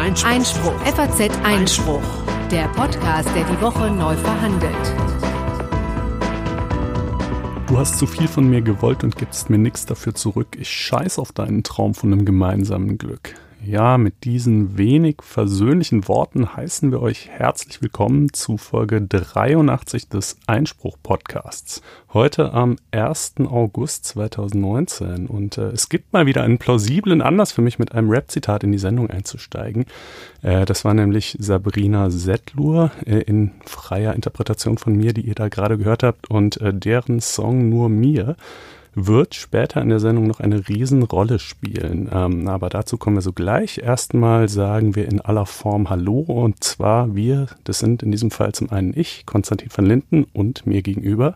Einspruch. Einspruch. FAZ Einspruch. Der Podcast, der die Woche neu verhandelt. Du hast zu viel von mir gewollt und gibst mir nichts dafür zurück. Ich scheiß auf deinen Traum von einem gemeinsamen Glück. Ja, mit diesen wenig versöhnlichen Worten heißen wir euch herzlich willkommen zu Folge 83 des Einspruch-Podcasts. Heute am 1. August 2019 und äh, es gibt mal wieder einen plausiblen Anlass für mich, mit einem Rap-Zitat in die Sendung einzusteigen. Äh, das war nämlich Sabrina Settlur äh, in freier Interpretation von mir, die ihr da gerade gehört habt und äh, deren Song Nur mir wird später in der Sendung noch eine Riesenrolle spielen. Ähm, aber dazu kommen wir so gleich. Erstmal sagen wir in aller Form Hallo und zwar wir, das sind in diesem Fall zum einen ich, Konstantin van Linden und mir gegenüber.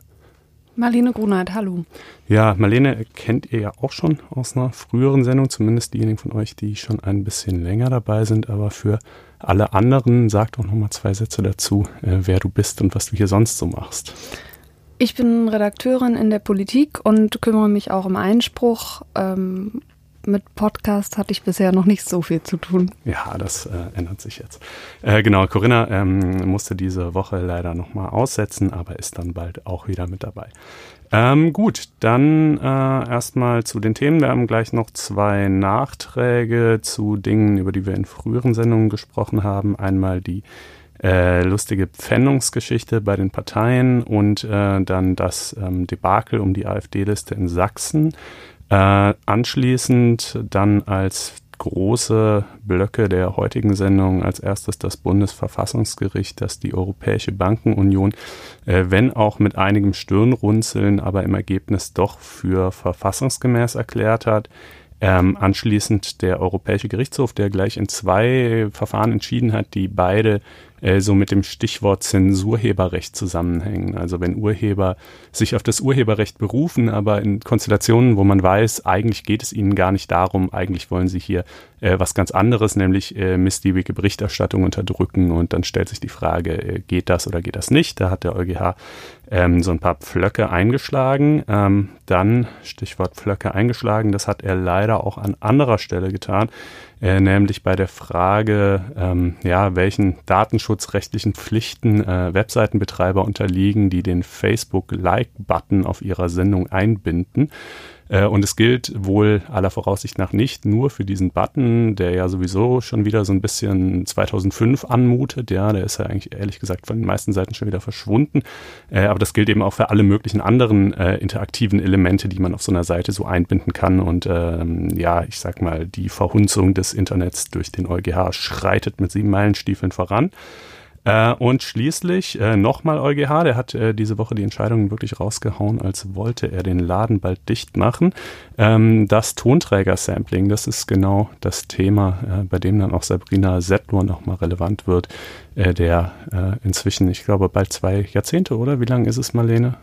Marlene Grunert, hallo. Ja, Marlene kennt ihr ja auch schon aus einer früheren Sendung, zumindest diejenigen von euch, die schon ein bisschen länger dabei sind, aber für alle anderen sagt auch nochmal zwei Sätze dazu, äh, wer du bist und was du hier sonst so machst. Ich bin Redakteurin in der Politik und kümmere mich auch um Einspruch. Ähm, mit Podcast hatte ich bisher noch nicht so viel zu tun. Ja, das äh, ändert sich jetzt. Äh, genau, Corinna ähm, musste diese Woche leider nochmal aussetzen, aber ist dann bald auch wieder mit dabei. Ähm, gut, dann äh, erstmal zu den Themen. Wir haben gleich noch zwei Nachträge zu Dingen, über die wir in früheren Sendungen gesprochen haben. Einmal die äh, lustige Pfändungsgeschichte bei den Parteien und äh, dann das ähm, Debakel um die AfD-Liste in Sachsen. Äh, anschließend dann als große Blöcke der heutigen Sendung als erstes das Bundesverfassungsgericht, das die Europäische Bankenunion, äh, wenn auch mit einigem Stirnrunzeln, aber im Ergebnis doch für verfassungsgemäß erklärt hat. Ähm, anschließend der Europäische Gerichtshof, der gleich in zwei Verfahren entschieden hat, die beide äh, so mit dem Stichwort Zensurheberrecht zusammenhängen. Also wenn Urheber sich auf das Urheberrecht berufen, aber in Konstellationen, wo man weiß, eigentlich geht es ihnen gar nicht darum, eigentlich wollen sie hier äh, was ganz anderes, nämlich äh, missliebige Berichterstattung unterdrücken und dann stellt sich die Frage, äh, geht das oder geht das nicht? Da hat der EuGH ähm, so ein paar Pflöcke eingeschlagen. Ähm, dann, Stichwort Pflöcke eingeschlagen, das hat er leider auch an anderer Stelle getan äh, nämlich bei der Frage, ähm, ja, welchen datenschutzrechtlichen Pflichten äh, Webseitenbetreiber unterliegen, die den Facebook-Like-Button auf ihrer Sendung einbinden. Äh, und es gilt wohl aller Voraussicht nach nicht nur für diesen Button, der ja sowieso schon wieder so ein bisschen 2005 anmutet. Ja, der ist ja eigentlich ehrlich gesagt von den meisten Seiten schon wieder verschwunden. Äh, aber das gilt eben auch für alle möglichen anderen äh, interaktiven Elemente, die man auf so einer Seite so einbinden kann. Und ähm, ja, ich sag mal, die Verhunzung des Internets durch den EuGH schreitet mit sieben Meilenstiefeln voran. Äh, und schließlich äh, nochmal EuGH, der hat äh, diese Woche die Entscheidung wirklich rausgehauen, als wollte er den Laden bald dicht machen. Ähm, das Tonträger-Sampling, das ist genau das Thema, äh, bei dem dann auch Sabrina Settler nochmal relevant wird, äh, der äh, inzwischen, ich glaube, bald zwei Jahrzehnte, oder? Wie lange ist es, Marlene?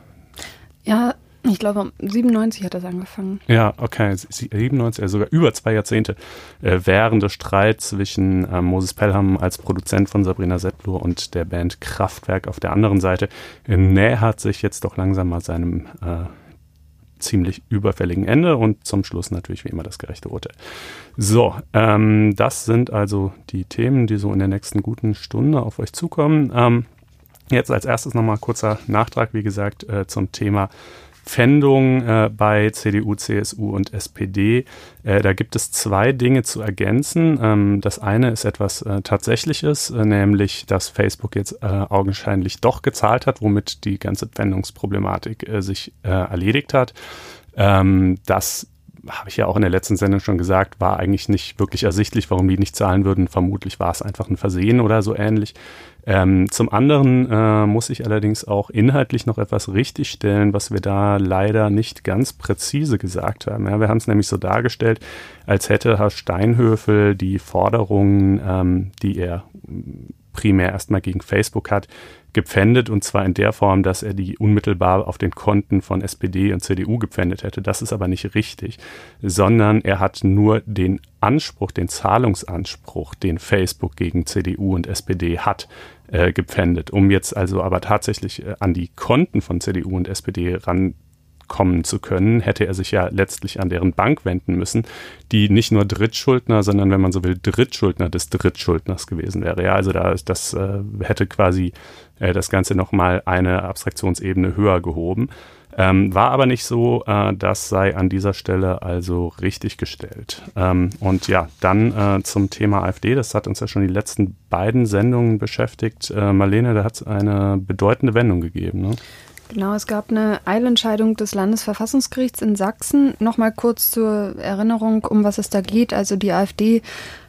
Ja, ich glaube, 97 hat das angefangen. Ja, okay, 97, also sogar über zwei Jahrzehnte äh, während des Streits zwischen äh, Moses Pelham als Produzent von Sabrina Settler und der Band Kraftwerk auf der anderen Seite äh, nähert sich jetzt doch langsam mal seinem äh, ziemlich überfälligen Ende und zum Schluss natürlich wie immer das gerechte Urteil. So, ähm, das sind also die Themen, die so in der nächsten guten Stunde auf euch zukommen. Ähm, jetzt als erstes nochmal kurzer Nachtrag, wie gesagt, äh, zum Thema Pfändung äh, bei CDU, CSU und SPD. Äh, da gibt es zwei Dinge zu ergänzen. Ähm, das eine ist etwas äh, Tatsächliches, äh, nämlich, dass Facebook jetzt äh, augenscheinlich doch gezahlt hat, womit die ganze Pfändungsproblematik äh, sich erledigt hat. Ähm, das habe ich ja auch in der letzten Sendung schon gesagt, war eigentlich nicht wirklich ersichtlich, warum die nicht zahlen würden. Vermutlich war es einfach ein Versehen oder so ähnlich. Ähm, zum anderen äh, muss ich allerdings auch inhaltlich noch etwas richtigstellen, was wir da leider nicht ganz präzise gesagt haben. Ja, wir haben es nämlich so dargestellt, als hätte Herr Steinhöfel die Forderungen, ähm, die er primär erstmal gegen Facebook hat, gepfändet und zwar in der Form, dass er die unmittelbar auf den Konten von SPD und CDU gepfändet hätte. Das ist aber nicht richtig, sondern er hat nur den Anspruch, den Zahlungsanspruch, den Facebook gegen CDU und SPD hat, äh, gepfändet. Um jetzt also aber tatsächlich äh, an die Konten von CDU und SPD ran kommen zu können, hätte er sich ja letztlich an deren Bank wenden müssen, die nicht nur Drittschuldner, sondern wenn man so will, Drittschuldner des Drittschuldners gewesen wäre. Ja, also da, das äh, hätte quasi äh, das Ganze nochmal eine Abstraktionsebene höher gehoben. Ähm, war aber nicht so, äh, das sei an dieser Stelle also richtig gestellt. Ähm, und ja, dann äh, zum Thema AfD, das hat uns ja schon die letzten beiden Sendungen beschäftigt. Äh, Marlene, da hat es eine bedeutende Wendung gegeben. Ne? Genau, es gab eine Eilentscheidung des Landesverfassungsgerichts in Sachsen. Nochmal kurz zur Erinnerung, um was es da geht. Also die AfD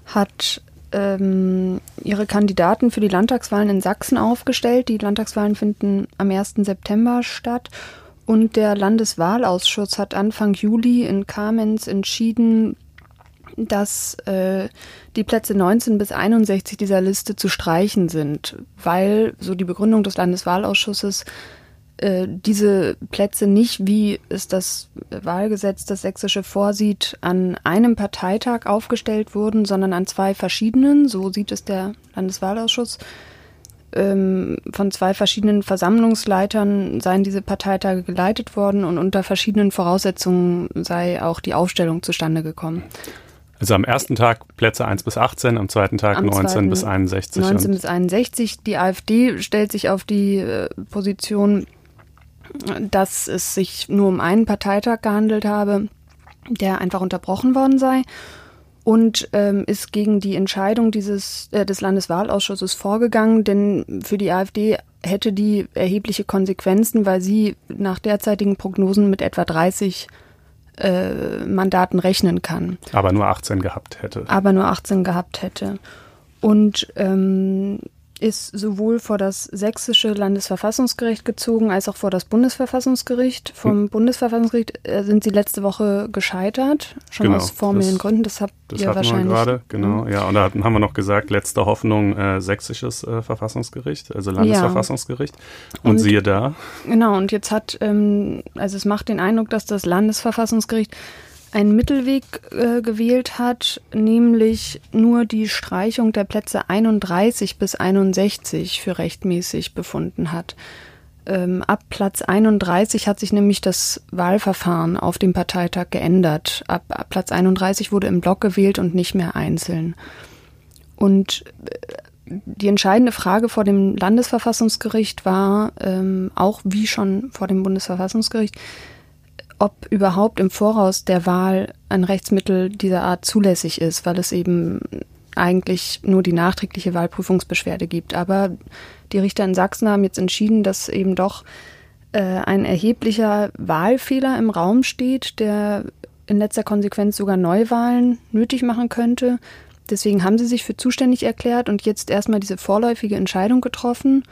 hat ähm, ihre Kandidaten für die Landtagswahlen in Sachsen aufgestellt. Die Landtagswahlen finden am 1. September statt. Und der Landeswahlausschuss hat Anfang Juli in Kamenz entschieden, dass äh, die Plätze 19 bis 61 dieser Liste zu streichen sind, weil, so die Begründung des Landeswahlausschusses, äh, diese Plätze nicht, wie es das Wahlgesetz, das sächsische vorsieht, an einem Parteitag aufgestellt wurden, sondern an zwei verschiedenen, so sieht es der Landeswahlausschuss ähm, von zwei verschiedenen Versammlungsleitern seien diese Parteitage geleitet worden und unter verschiedenen Voraussetzungen sei auch die Aufstellung zustande gekommen. Also am ersten Tag Plätze 1 bis 18, am zweiten Tag am 19 zweiten bis 61. 19 bis 61. Die AfD stellt sich auf die äh, Position, dass es sich nur um einen Parteitag gehandelt habe, der einfach unterbrochen worden sei und ähm, ist gegen die Entscheidung dieses äh, des Landeswahlausschusses vorgegangen, denn für die AfD hätte die erhebliche Konsequenzen, weil sie nach derzeitigen Prognosen mit etwa 30 äh, Mandaten rechnen kann. Aber nur 18 gehabt hätte. Aber nur 18 gehabt hätte. Und ähm, ist sowohl vor das sächsische Landesverfassungsgericht gezogen als auch vor das Bundesverfassungsgericht. Vom hm. Bundesverfassungsgericht äh, sind sie letzte Woche gescheitert, schon genau, aus formellen das, Gründen. Das habt das ihr wahrscheinlich. Wir gerade, genau. Ja, und da haben wir noch gesagt, letzte Hoffnung äh, sächsisches äh, Verfassungsgericht, also Landesverfassungsgericht. Ja. Und, und, siehe da. Genau, und jetzt hat, ähm, also es macht den Eindruck, dass das Landesverfassungsgericht einen Mittelweg äh, gewählt hat, nämlich nur die Streichung der Plätze 31 bis 61 für rechtmäßig befunden hat. Ähm, ab Platz 31 hat sich nämlich das Wahlverfahren auf dem Parteitag geändert. Ab, ab Platz 31 wurde im Block gewählt und nicht mehr einzeln. Und äh, die entscheidende Frage vor dem Landesverfassungsgericht war, ähm, auch wie schon vor dem Bundesverfassungsgericht, ob überhaupt im Voraus der Wahl ein Rechtsmittel dieser Art zulässig ist, weil es eben eigentlich nur die nachträgliche Wahlprüfungsbeschwerde gibt. Aber die Richter in Sachsen haben jetzt entschieden, dass eben doch äh, ein erheblicher Wahlfehler im Raum steht, der in letzter Konsequenz sogar Neuwahlen nötig machen könnte. Deswegen haben sie sich für zuständig erklärt und jetzt erstmal diese vorläufige Entscheidung getroffen.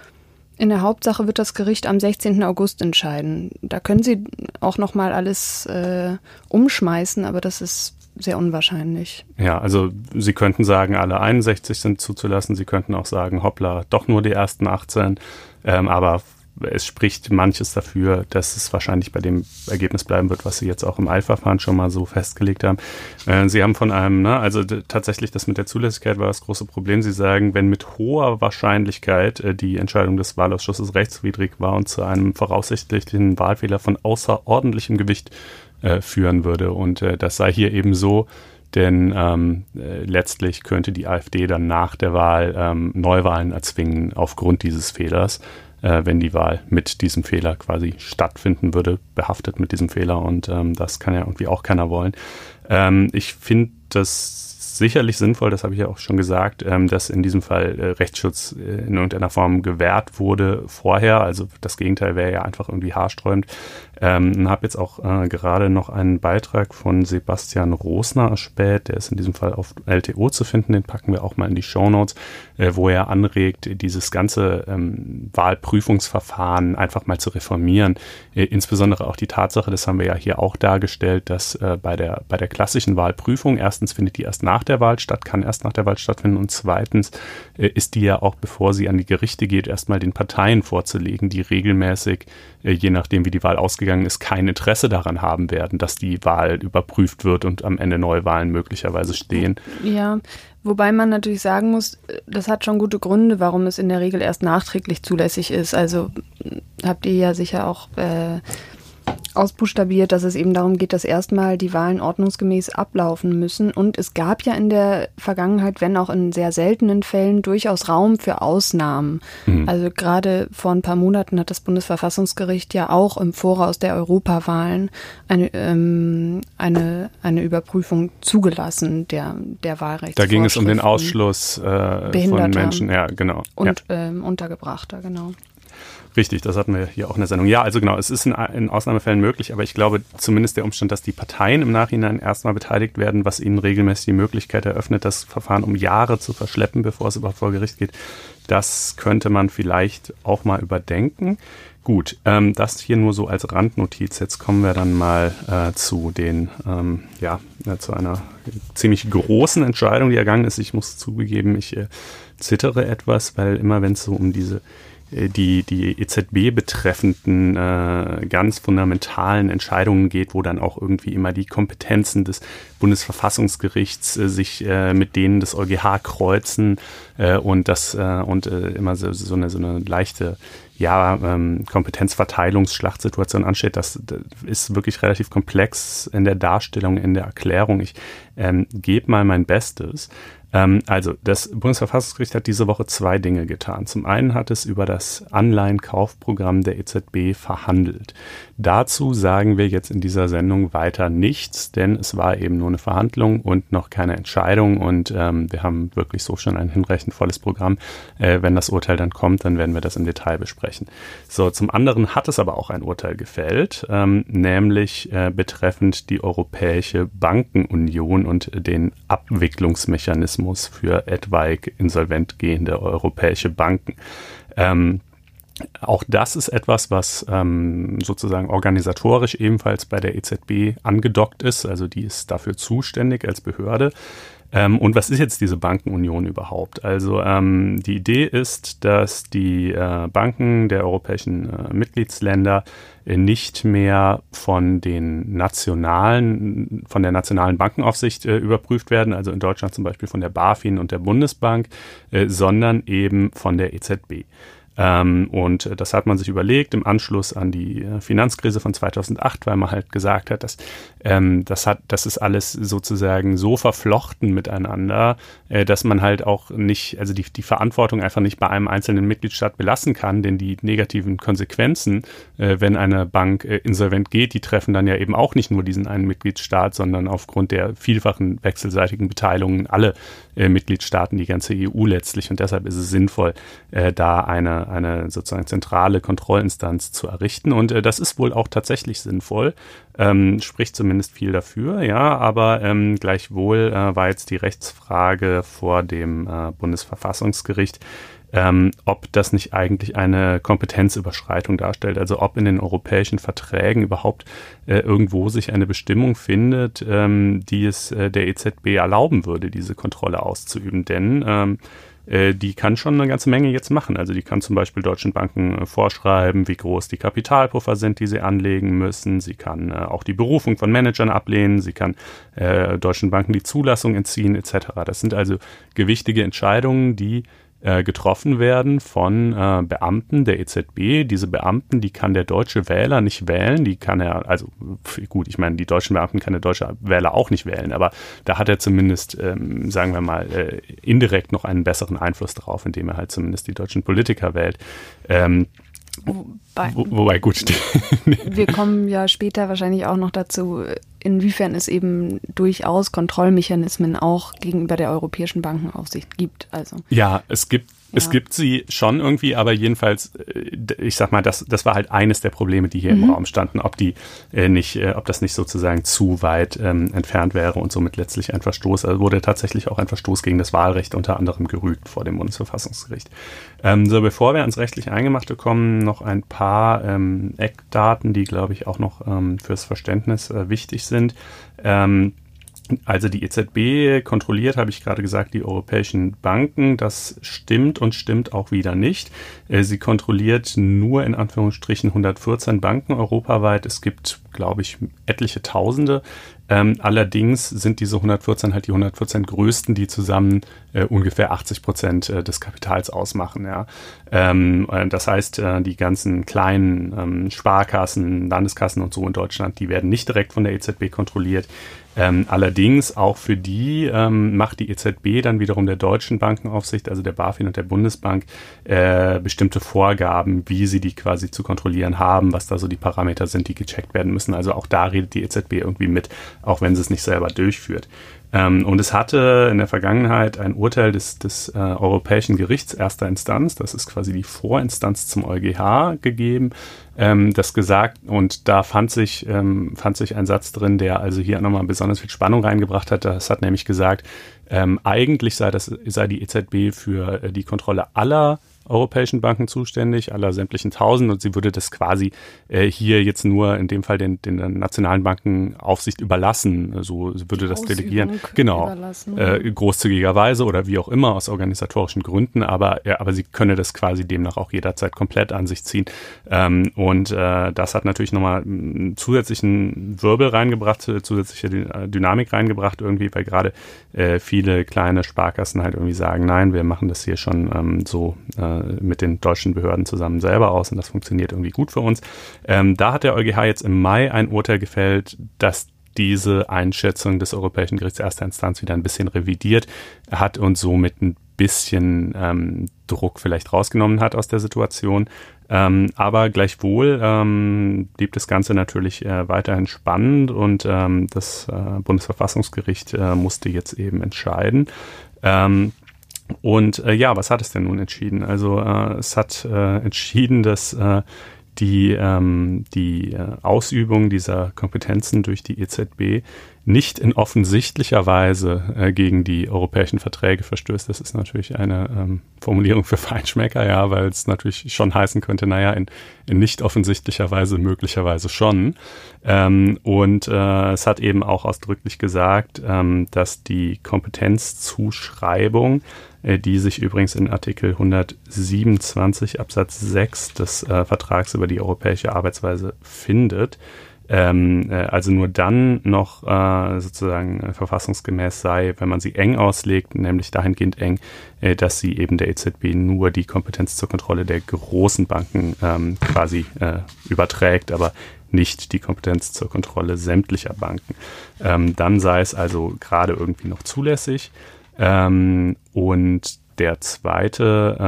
In der Hauptsache wird das Gericht am 16. August entscheiden. Da können Sie auch noch mal alles äh, umschmeißen, aber das ist sehr unwahrscheinlich. Ja, also Sie könnten sagen, alle 61 sind zuzulassen. Sie könnten auch sagen, hoppla, doch nur die ersten 18. Ähm, aber es spricht manches dafür, dass es wahrscheinlich bei dem Ergebnis bleiben wird, was Sie jetzt auch im Eilverfahren schon mal so festgelegt haben. Äh, Sie haben von einem, ne, also tatsächlich das mit der Zulässigkeit war das große Problem. Sie sagen, wenn mit hoher Wahrscheinlichkeit äh, die Entscheidung des Wahlausschusses rechtswidrig war und zu einem voraussichtlichen Wahlfehler von außerordentlichem Gewicht äh, führen würde. Und äh, das sei hier eben so, denn ähm, äh, letztlich könnte die AfD dann nach der Wahl ähm, Neuwahlen erzwingen aufgrund dieses Fehlers äh, wenn die Wahl mit diesem Fehler quasi stattfinden würde, behaftet mit diesem Fehler. Und ähm, das kann ja irgendwie auch keiner wollen. Ähm, ich finde das sicherlich sinnvoll, das habe ich ja auch schon gesagt, ähm, dass in diesem Fall äh, Rechtsschutz äh, in irgendeiner Form gewährt wurde vorher. Also das Gegenteil wäre ja einfach irgendwie haarsträubend. Ähm, habe jetzt auch äh, gerade noch einen Beitrag von Sebastian Rosner erspäht, der ist in diesem Fall auf LTO zu finden, den packen wir auch mal in die Show Notes, äh, wo er anregt, dieses ganze ähm, Wahlprüfungsverfahren einfach mal zu reformieren. Äh, insbesondere auch die Tatsache, das haben wir ja hier auch dargestellt, dass äh, bei, der, bei der klassischen Wahlprüfung, erstens findet die erst nach der Wahl statt, kann erst nach der Wahl stattfinden und zweitens äh, ist die ja auch, bevor sie an die Gerichte geht, erstmal den Parteien vorzulegen, die regelmäßig, äh, je nachdem wie die Wahl ausgegangen ist, kein Interesse daran haben werden, dass die Wahl überprüft wird und am Ende Neuwahlen möglicherweise stehen. Ja, wobei man natürlich sagen muss, das hat schon gute Gründe, warum es in der Regel erst nachträglich zulässig ist. Also habt ihr ja sicher auch äh, ausbuchstabiert, dass es eben darum geht, dass erstmal die Wahlen ordnungsgemäß ablaufen müssen. Und es gab ja in der Vergangenheit, wenn auch in sehr seltenen Fällen, durchaus Raum für Ausnahmen. Mhm. Also gerade vor ein paar Monaten hat das Bundesverfassungsgericht ja auch im Voraus der Europawahlen eine, ähm, eine, eine Überprüfung zugelassen der, der Wahlrechts. Da ging es um den Ausschluss äh, von Menschen, ja, genau. Und ja. Ähm, Untergebrachter, genau. Richtig, das hatten wir hier auch in der Sendung. Ja, also genau, es ist in, in, Ausnahmefällen möglich, aber ich glaube zumindest der Umstand, dass die Parteien im Nachhinein erstmal beteiligt werden, was ihnen regelmäßig die Möglichkeit eröffnet, das Verfahren um Jahre zu verschleppen, bevor es überhaupt vor Gericht geht, das könnte man vielleicht auch mal überdenken. Gut, ähm, das hier nur so als Randnotiz. Jetzt kommen wir dann mal äh, zu den, ähm, ja, äh, zu einer ziemlich großen Entscheidung, die ergangen ist. Ich muss zugegeben, ich äh, zittere etwas, weil immer wenn es so um diese die, die EZB betreffenden äh, ganz fundamentalen Entscheidungen geht, wo dann auch irgendwie immer die Kompetenzen des Bundesverfassungsgerichts äh, sich äh, mit denen des EuGH kreuzen äh, und das äh, und äh, immer so, so, eine, so eine leichte ja, ähm, Kompetenzverteilungsschlachtsituation ansteht, das, das ist wirklich relativ komplex in der Darstellung, in der Erklärung. Ich ähm, gebe mal mein Bestes. Ähm, also, das Bundesverfassungsgericht hat diese Woche zwei Dinge getan. Zum einen hat es über das Anleihenkaufprogramm der EZB verhandelt. Dazu sagen wir jetzt in dieser Sendung weiter nichts, denn es war eben nur eine Verhandlung und noch keine Entscheidung und ähm, wir haben wirklich so schon ein hinreichend volles Programm. Äh, wenn das Urteil dann kommt, dann werden wir das im Detail besprechen. So, zum anderen hat es aber auch ein Urteil gefällt, ähm, nämlich äh, betreffend die Europäische Bankenunion und den Abwicklungsmechanismus für etwaig insolvent gehende europäische Banken. Ähm, auch das ist etwas, was ähm, sozusagen organisatorisch ebenfalls bei der EZB angedockt ist. Also die ist dafür zuständig als Behörde. Ähm, und was ist jetzt diese Bankenunion überhaupt? Also ähm, die Idee ist, dass die äh, Banken der europäischen äh, Mitgliedsländer äh, nicht mehr von den nationalen, von der nationalen Bankenaufsicht äh, überprüft werden, also in Deutschland zum Beispiel von der BaFin und der Bundesbank, äh, sondern eben von der EZB. Ähm, und das hat man sich überlegt im Anschluss an die äh, Finanzkrise von 2008, weil man halt gesagt hat, dass ähm, das hat, das ist alles sozusagen so verflochten miteinander, äh, dass man halt auch nicht, also die, die Verantwortung einfach nicht bei einem einzelnen Mitgliedstaat belassen kann, denn die negativen Konsequenzen, äh, wenn eine Bank äh, insolvent geht, die treffen dann ja eben auch nicht nur diesen einen Mitgliedstaat, sondern aufgrund der vielfachen wechselseitigen Beteiligungen alle äh, Mitgliedstaaten, die ganze EU letztlich. Und deshalb ist es sinnvoll, äh, da eine, eine sozusagen zentrale Kontrollinstanz zu errichten. Und äh, das ist wohl auch tatsächlich sinnvoll, ähm, spricht zumindest viel dafür, ja, aber ähm, gleichwohl äh, war jetzt die Rechtsfrage vor dem äh, Bundesverfassungsgericht, ähm, ob das nicht eigentlich eine Kompetenzüberschreitung darstellt, also ob in den europäischen Verträgen überhaupt äh, irgendwo sich eine Bestimmung findet, ähm, die es äh, der EZB erlauben würde, diese Kontrolle auszuüben. Denn ähm, äh, die kann schon eine ganze Menge jetzt machen. Also die kann zum Beispiel deutschen Banken äh, vorschreiben, wie groß die Kapitalpuffer sind, die sie anlegen müssen. Sie kann äh, auch die Berufung von Managern ablehnen. Sie kann äh, deutschen Banken die Zulassung entziehen etc. Das sind also gewichtige Entscheidungen, die äh, getroffen werden von äh, Beamten der EZB. Diese Beamten, die kann der deutsche Wähler nicht wählen. Die kann er, also gut, ich meine, die deutschen Beamten kann der deutsche Wähler auch nicht wählen, aber da hat er zumindest, ähm, sagen wir mal, äh, indirekt noch einen besseren Einfluss drauf, indem er halt zumindest die deutschen Politiker wählt. Ähm, Wobei, Wo, wobei gut. wir kommen ja später wahrscheinlich auch noch dazu, inwiefern es eben durchaus Kontrollmechanismen auch gegenüber der Europäischen Bankenaufsicht gibt. Also ja, es gibt es gibt sie schon irgendwie, aber jedenfalls, äh, ich sag mal, das, das war halt eines der Probleme, die hier mhm. im Raum standen, ob die äh, nicht, äh, ob das nicht sozusagen zu weit ähm, entfernt wäre und somit letztlich ein Verstoß, also wurde tatsächlich auch ein Verstoß gegen das Wahlrecht unter anderem gerügt vor dem Bundesverfassungsgericht. Ähm, so, bevor wir ans rechtlich Eingemachte kommen, noch ein paar ähm, Eckdaten, die, glaube ich, auch noch ähm, fürs Verständnis äh, wichtig sind. Ähm, also die EZB kontrolliert, habe ich gerade gesagt, die europäischen Banken. Das stimmt und stimmt auch wieder nicht. Äh, sie kontrolliert nur in Anführungsstrichen 114 Banken europaweit. Es gibt, glaube ich, etliche Tausende. Ähm, allerdings sind diese 114 halt die 114 größten, die zusammen äh, ungefähr 80 Prozent äh, des Kapitals ausmachen. Ja. Ähm, äh, das heißt, die ganzen kleinen ähm, Sparkassen, Landeskassen und so in Deutschland, die werden nicht direkt von der EZB kontrolliert. Ähm, allerdings auch für die ähm, macht die EZB dann wiederum der deutschen Bankenaufsicht, also der BaFin und der Bundesbank, äh, bestimmte Vorgaben, wie sie die quasi zu kontrollieren haben, was da so die Parameter sind, die gecheckt werden müssen. Also auch da redet die EZB irgendwie mit, auch wenn sie es nicht selber durchführt. Ähm, und es hatte in der Vergangenheit ein Urteil des, des äh, Europäischen Gerichts erster Instanz, das ist quasi die Vorinstanz zum EuGH gegeben, ähm, das gesagt, und da fand sich, ähm, fand sich ein Satz drin, der also hier nochmal besonders viel Spannung reingebracht hat. Das hat nämlich gesagt, ähm, eigentlich sei, das, sei die EZB für äh, die Kontrolle aller europäischen Banken zuständig, aller sämtlichen tausend und sie würde das quasi äh, hier jetzt nur in dem Fall den, den nationalen Banken Aufsicht überlassen. So sie würde das delegieren. Genau. Äh, großzügigerweise oder wie auch immer aus organisatorischen Gründen, aber, ja, aber sie könne das quasi demnach auch jederzeit komplett an sich ziehen. Ähm, und äh, das hat natürlich nochmal einen zusätzlichen Wirbel reingebracht, zusätzliche Dynamik reingebracht irgendwie, weil gerade äh, viele kleine Sparkassen halt irgendwie sagen, nein, wir machen das hier schon ähm, so äh, mit den deutschen Behörden zusammen selber aus und das funktioniert irgendwie gut für uns. Ähm, da hat der EuGH jetzt im Mai ein Urteil gefällt, dass diese Einschätzung des Europäischen Gerichts erster Instanz wieder ein bisschen revidiert hat und somit ein bisschen ähm, Druck vielleicht rausgenommen hat aus der Situation. Ähm, aber gleichwohl ähm, blieb das Ganze natürlich äh, weiterhin spannend und ähm, das äh, Bundesverfassungsgericht äh, musste jetzt eben entscheiden. Ähm, und äh, ja, was hat es denn nun entschieden? Also äh, es hat äh, entschieden, dass äh, die, ähm, die äh, Ausübung dieser Kompetenzen durch die EZB nicht in offensichtlicher Weise äh, gegen die europäischen Verträge verstößt. Das ist natürlich eine ähm, Formulierung für Feinschmecker, ja, weil es natürlich schon heißen könnte, naja, in, in nicht offensichtlicher Weise möglicherweise schon. Ähm, und äh, es hat eben auch ausdrücklich gesagt, ähm, dass die Kompetenzzuschreibung die sich übrigens in Artikel 127 Absatz 6 des äh, Vertrags über die europäische Arbeitsweise findet. Ähm, äh, also nur dann noch äh, sozusagen äh, verfassungsgemäß sei, wenn man sie eng auslegt, nämlich dahingehend eng, äh, dass sie eben der EZB nur die Kompetenz zur Kontrolle der großen Banken ähm, quasi überträgt, aber nicht die Kompetenz zur Kontrolle sämtlicher Banken. Ähm, dann sei es also gerade irgendwie noch zulässig. Ähm, und der zweite äh,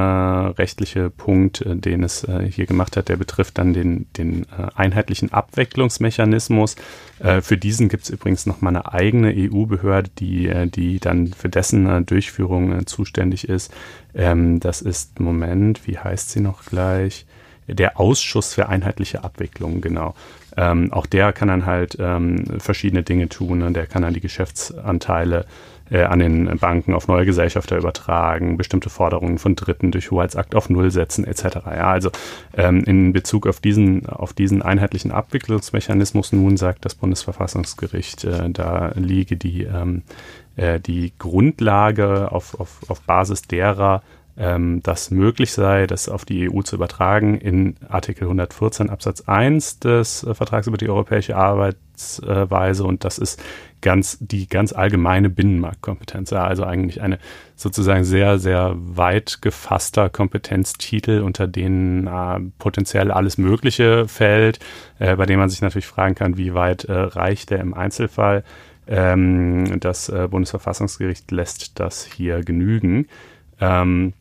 rechtliche Punkt, äh, den es äh, hier gemacht hat, der betrifft dann den, den äh, einheitlichen Abwicklungsmechanismus. Äh, für diesen gibt es übrigens noch mal eine eigene EU-Behörde, die, äh, die dann für dessen Durchführung zuständig ist. Ähm, das ist, Moment, wie heißt sie noch gleich? Der Ausschuss für einheitliche Abwicklung, genau. Ähm, auch der kann dann halt ähm, verschiedene Dinge tun. Ne? Der kann dann die Geschäftsanteile äh, an den Banken auf neue Gesellschafter übertragen, bestimmte Forderungen von Dritten durch Hoheitsakt auf Null setzen etc. Ja, also ähm, in Bezug auf diesen, auf diesen einheitlichen Abwicklungsmechanismus nun sagt das Bundesverfassungsgericht, äh, da liege die, ähm, äh, die Grundlage auf, auf, auf Basis derer ähm, das möglich sei, das auf die EU zu übertragen in Artikel 114 Absatz 1 des äh, Vertrags über die europäische Arbeitsweise und das ist ganz die ganz allgemeine Binnenmarktkompetenz, ja, also eigentlich eine sozusagen sehr sehr weit gefasster Kompetenztitel, unter denen äh, potenziell alles Mögliche fällt, äh, bei dem man sich natürlich fragen kann, wie weit äh, reicht der im Einzelfall. Ähm, das äh, Bundesverfassungsgericht lässt das hier genügen. Ähm,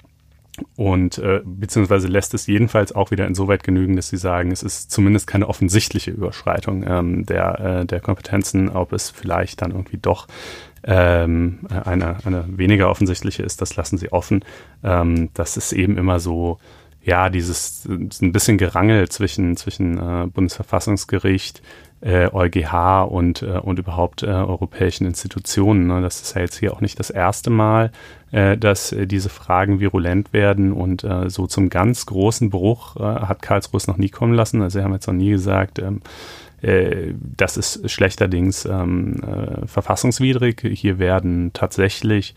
und äh, beziehungsweise lässt es jedenfalls auch wieder insoweit genügen, dass sie sagen, es ist zumindest keine offensichtliche Überschreitung ähm, der, äh, der Kompetenzen, ob es vielleicht dann irgendwie doch ähm, eine, eine weniger offensichtliche ist, das lassen sie offen. Ähm, das ist eben immer so, ja, dieses ein bisschen Gerangel zwischen, zwischen äh, Bundesverfassungsgericht, äh, EuGH und, äh, und überhaupt äh, europäischen Institutionen. Ne? Das ist ja jetzt hier auch nicht das erste Mal, äh, dass äh, diese Fragen virulent werden und äh, so zum ganz großen Bruch äh, hat Karlsruhe es noch nie kommen lassen. Also sie haben jetzt noch nie gesagt, ähm, äh, das ist schlechterdings ähm, äh, verfassungswidrig. Hier werden tatsächlich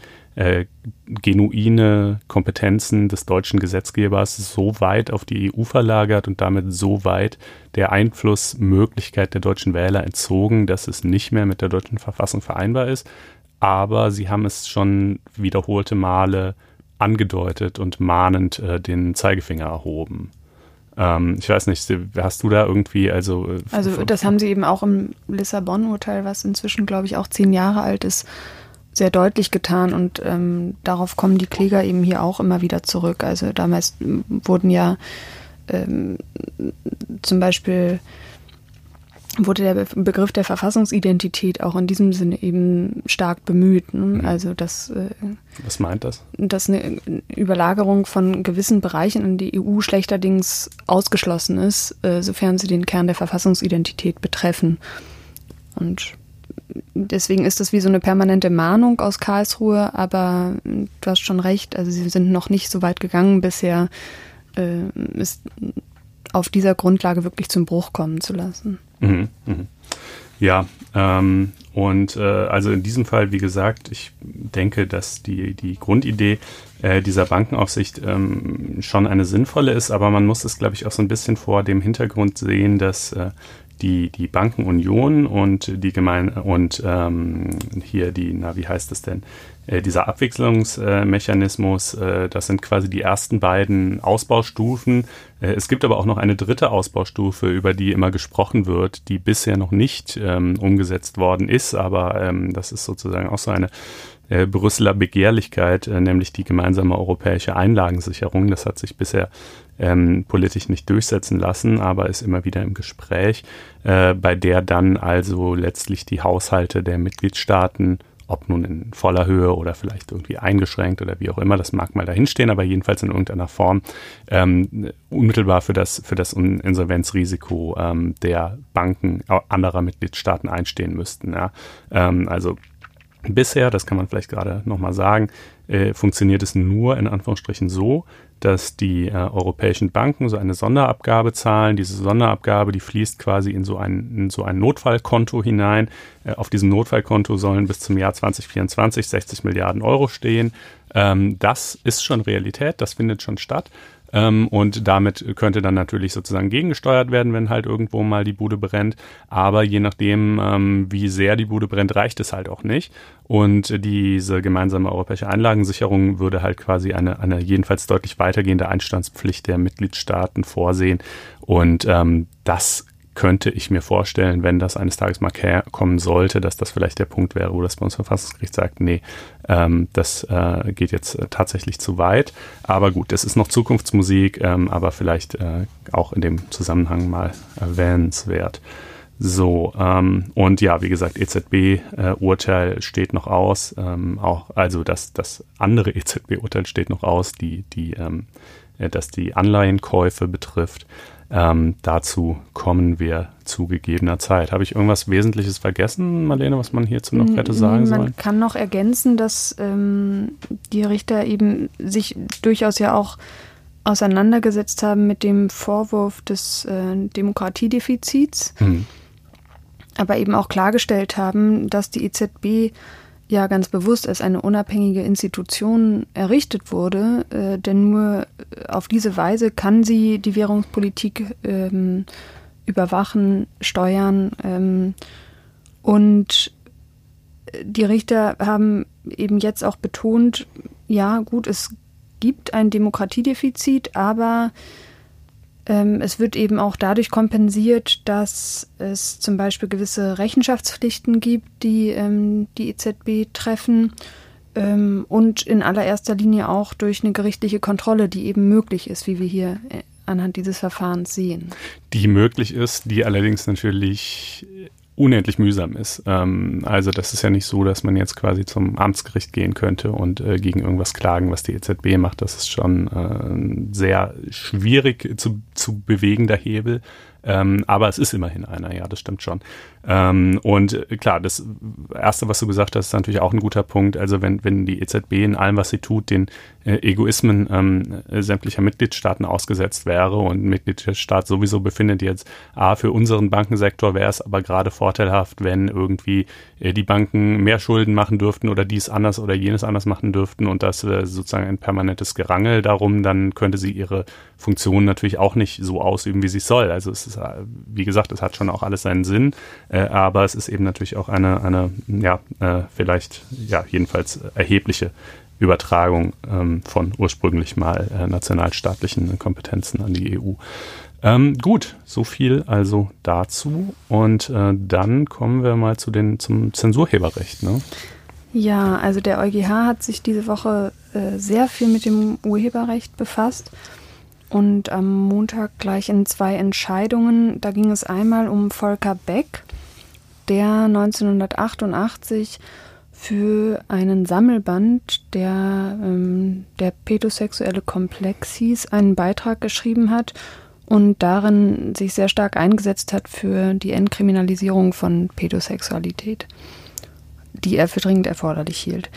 genuine Kompetenzen des deutschen Gesetzgebers so weit auf die EU verlagert und damit so weit der Einflussmöglichkeit der deutschen Wähler entzogen, dass es nicht mehr mit der deutschen Verfassung vereinbar ist. Aber sie haben es schon wiederholte Male angedeutet und mahnend äh, den Zeigefinger erhoben. Ähm, ich weiß nicht, hast du da irgendwie, also. Äh, also, das haben sie eben auch im Lissabon-Urteil, was inzwischen, glaube ich, auch zehn Jahre alt ist, sehr deutlich getan und ähm, darauf kommen die Kläger eben hier auch immer wieder zurück. Also damals wurden ja ähm, zum Beispiel wurde der Begriff der Verfassungsidentität auch in diesem Sinne eben stark bemüht. Ne? Mhm. Also dass äh, was meint das? Dass eine Überlagerung von gewissen Bereichen in die EU schlechterdings ausgeschlossen ist, äh, sofern sie den Kern der Verfassungsidentität betreffen. Und deswegen ist das wie so eine permanente Mahnung aus Karlsruhe, aber du hast schon recht, also sie sind noch nicht so weit gegangen bisher, äh, ist auf dieser Grundlage wirklich zum Bruch kommen zu lassen. Mhm, mh. Ja, ähm, und äh, also in diesem Fall, wie gesagt, ich denke, dass die, die Grundidee äh, dieser Bankenaufsicht ähm, schon eine sinnvolle ist, aber man muss es, glaube ich, auch so ein bisschen vor dem Hintergrund sehen, dass äh, die, die Bankenunion und die Gemein und ähm, hier die, na, wie heißt es denn, äh, dieser Abwechslungsmechanismus, äh, das sind quasi die ersten beiden Ausbaustufen. Äh, es gibt aber auch noch eine dritte Ausbaustufe, über die immer gesprochen wird, die bisher noch nicht ähm, umgesetzt worden ist, aber ähm, das ist sozusagen auch so eine äh, Brüsseler Begehrlichkeit, nämlich die gemeinsame europäische Einlagensicherung. Das hat sich bisher ähm, politisch nicht durchsetzen lassen, aber ist immer wieder im Gespräch, äh, bei der dann also letztlich die Haushalte der Mitgliedstaaten ob nun in voller Höhe oder vielleicht irgendwie eingeschränkt oder wie auch immer, das mag mal dahinstehen, aber jedenfalls in irgendeiner Form ähm, unmittelbar für das, für das Insolvenzrisiko ähm, der Banken anderer Mitgliedstaaten einstehen müssten. Ja. Ähm, also bisher, das kann man vielleicht gerade nochmal sagen, äh, funktioniert es nur in Anführungsstrichen so, dass die äh, europäischen Banken so eine Sonderabgabe zahlen. Diese Sonderabgabe, die fließt quasi in so ein, in so ein Notfallkonto hinein. Äh, auf diesem Notfallkonto sollen bis zum Jahr 2024 60 Milliarden Euro stehen. Ähm, das ist schon Realität, das findet schon statt. Ähm, und damit könnte dann natürlich sozusagen gegengesteuert werden, wenn halt irgendwo mal die Bude brennt. Aber je nachdem, ähm, wie sehr die Bude brennt, reicht es halt auch nicht. Und diese gemeinsame europäische Einlagensicherung würde halt quasi eine, eine jedenfalls deutlich weitergehende Einstandspflicht der Mitgliedstaaten vorsehen. Und ähm, das könnte ich mir vorstellen, wenn das eines Tages mal kommen sollte, dass das vielleicht der Punkt wäre, wo das Bundesverfassungsgericht sagt, nee, ähm, das äh, geht jetzt äh, tatsächlich zu weit. Aber gut, das ist noch Zukunftsmusik, ähm, aber vielleicht äh, auch in dem Zusammenhang mal erwähnenswert. So, ähm, und ja, wie gesagt, EZB-Urteil äh, steht noch aus. Ähm, auch, also das, das andere EZB-Urteil steht noch aus, die, die, ähm, äh, das die Anleihenkäufe betrifft. Ähm, dazu kommen wir zu gegebener Zeit. Habe ich irgendwas Wesentliches vergessen, Marlene, was man hierzu noch hätte sagen sollen? Man kann noch ergänzen, dass ähm, die Richter eben sich durchaus ja auch auseinandergesetzt haben mit dem Vorwurf des äh, Demokratiedefizits, hm. aber eben auch klargestellt haben, dass die EZB ja ganz bewusst als eine unabhängige Institution errichtet wurde, äh, denn nur auf diese Weise kann sie die Währungspolitik ähm, überwachen, steuern ähm, und die Richter haben eben jetzt auch betont, ja gut, es gibt ein Demokratiedefizit, aber es wird eben auch dadurch kompensiert, dass es zum Beispiel gewisse Rechenschaftspflichten gibt, die ähm, die EZB treffen ähm, und in allererster Linie auch durch eine gerichtliche Kontrolle, die eben möglich ist, wie wir hier äh, anhand dieses Verfahrens sehen. Die möglich ist, die allerdings natürlich unendlich mühsam ist. Ähm, also das ist ja nicht so, dass man jetzt quasi zum Amtsgericht gehen könnte und äh, gegen irgendwas klagen, was die EZB macht. Das ist schon äh, sehr schwierig zu, zu bewegender Hebel. Ähm, aber es ist immerhin einer, ja, das stimmt schon. Ähm, und äh, klar, das Erste, was du gesagt hast, ist natürlich auch ein guter Punkt. Also wenn, wenn die EZB in allem, was sie tut, den Egoismen ähm, sämtlicher Mitgliedstaaten ausgesetzt wäre und ein Mitgliedstaat sowieso befindet jetzt, a, für unseren Bankensektor wäre es aber gerade vorteilhaft, wenn irgendwie äh, die Banken mehr Schulden machen dürften oder dies anders oder jenes anders machen dürften und das äh, sozusagen ein permanentes Gerangel darum, dann könnte sie ihre Funktion natürlich auch nicht so ausüben, wie sie soll. Also es ist, äh, wie gesagt, es hat schon auch alles seinen Sinn, äh, aber es ist eben natürlich auch eine, eine ja, äh, vielleicht, ja, jedenfalls erhebliche Übertragung ähm, von ursprünglich mal äh, nationalstaatlichen Kompetenzen an die EU. Ähm, gut, so viel also dazu. Und äh, dann kommen wir mal zu den, zum Zensurheberrecht. Ne? Ja, also der EuGH hat sich diese Woche äh, sehr viel mit dem Urheberrecht befasst. Und am Montag gleich in zwei Entscheidungen. Da ging es einmal um Volker Beck, der 1988 für einen Sammelband, der ähm, der pädosexuelle Komplex hieß, einen Beitrag geschrieben hat und darin sich sehr stark eingesetzt hat für die Entkriminalisierung von Pädosexualität, die er für dringend erforderlich hielt.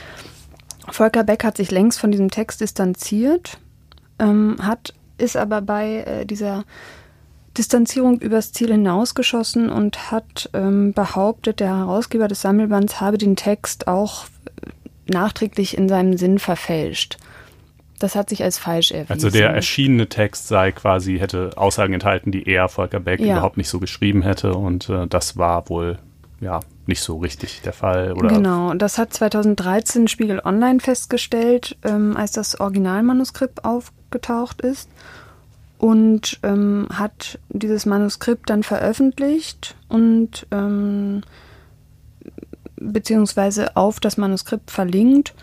Volker Beck hat sich längst von diesem Text distanziert, ähm, hat ist aber bei äh, dieser Distanzierung übers Ziel hinausgeschossen und hat ähm, behauptet, der Herausgeber des Sammelbands habe den Text auch äh, nachträglich in seinem Sinn verfälscht. Das hat sich als falsch erwiesen. Also der erschienene Text sei quasi, hätte Aussagen enthalten, die er, Volker Beck, ja. überhaupt nicht so geschrieben hätte. Und äh, das war wohl ja nicht so richtig der Fall. Oder? Genau, das hat 2013 Spiegel Online festgestellt, ähm, als das Originalmanuskript aufgetaucht ist und ähm, hat dieses Manuskript dann veröffentlicht und ähm, beziehungsweise auf das Manuskript verlinkt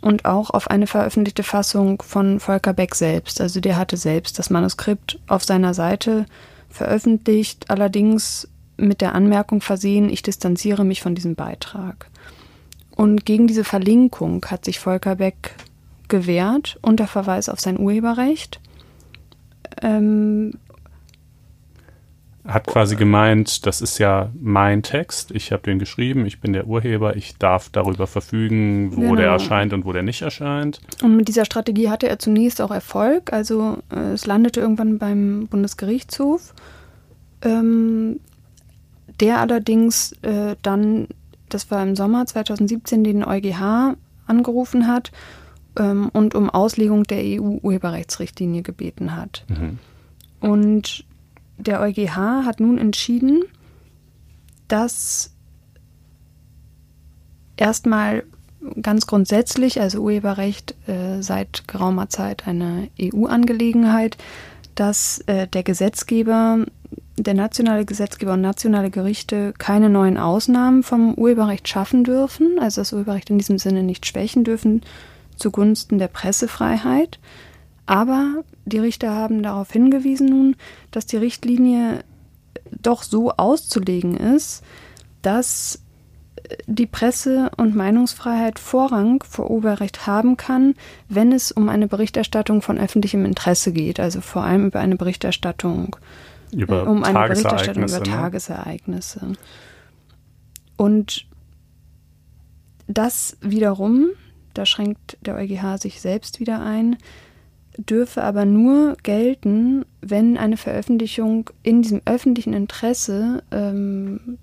und auch auf eine veröffentlichte Fassung von Volker Beck selbst. Also der hatte selbst das Manuskript auf seiner Seite veröffentlicht, allerdings mit der Anmerkung versehen, ich distanziere mich von diesem Beitrag. Und gegen diese Verlinkung hat sich Volker Beck gewehrt unter Verweis auf sein Urheberrecht ähm, hat quasi gemeint, das ist ja mein Text, ich habe den geschrieben, ich bin der Urheber, ich darf darüber verfügen, wo genau. der erscheint und wo der nicht erscheint. Und mit dieser Strategie hatte er zunächst auch Erfolg, also äh, es landete irgendwann beim Bundesgerichtshof, ähm, der allerdings äh, dann, das war im Sommer 2017, den EuGH angerufen hat ähm, und um Auslegung der EU-Urheberrechtsrichtlinie gebeten hat. Mhm. Und der EuGH hat nun entschieden, dass erstmal ganz grundsätzlich, also Urheberrecht äh, seit geraumer Zeit eine EU-Angelegenheit, dass äh, der Gesetzgeber, der nationale Gesetzgeber und nationale Gerichte keine neuen Ausnahmen vom Urheberrecht schaffen dürfen, also das Urheberrecht in diesem Sinne nicht schwächen dürfen, zugunsten der Pressefreiheit. Aber die Richter haben darauf hingewiesen nun, dass die Richtlinie doch so auszulegen ist, dass die Presse- und Meinungsfreiheit Vorrang vor Urheberrecht haben kann, wenn es um eine Berichterstattung von öffentlichem Interesse geht, also vor allem über eine Berichterstattung über äh, um eine Berichterstattung über ne? Tagesereignisse. Und das wiederum da schränkt der EuGH sich selbst wieder ein, dürfe aber nur gelten, wenn eine Veröffentlichung in diesem öffentlichen Interesse, ähm,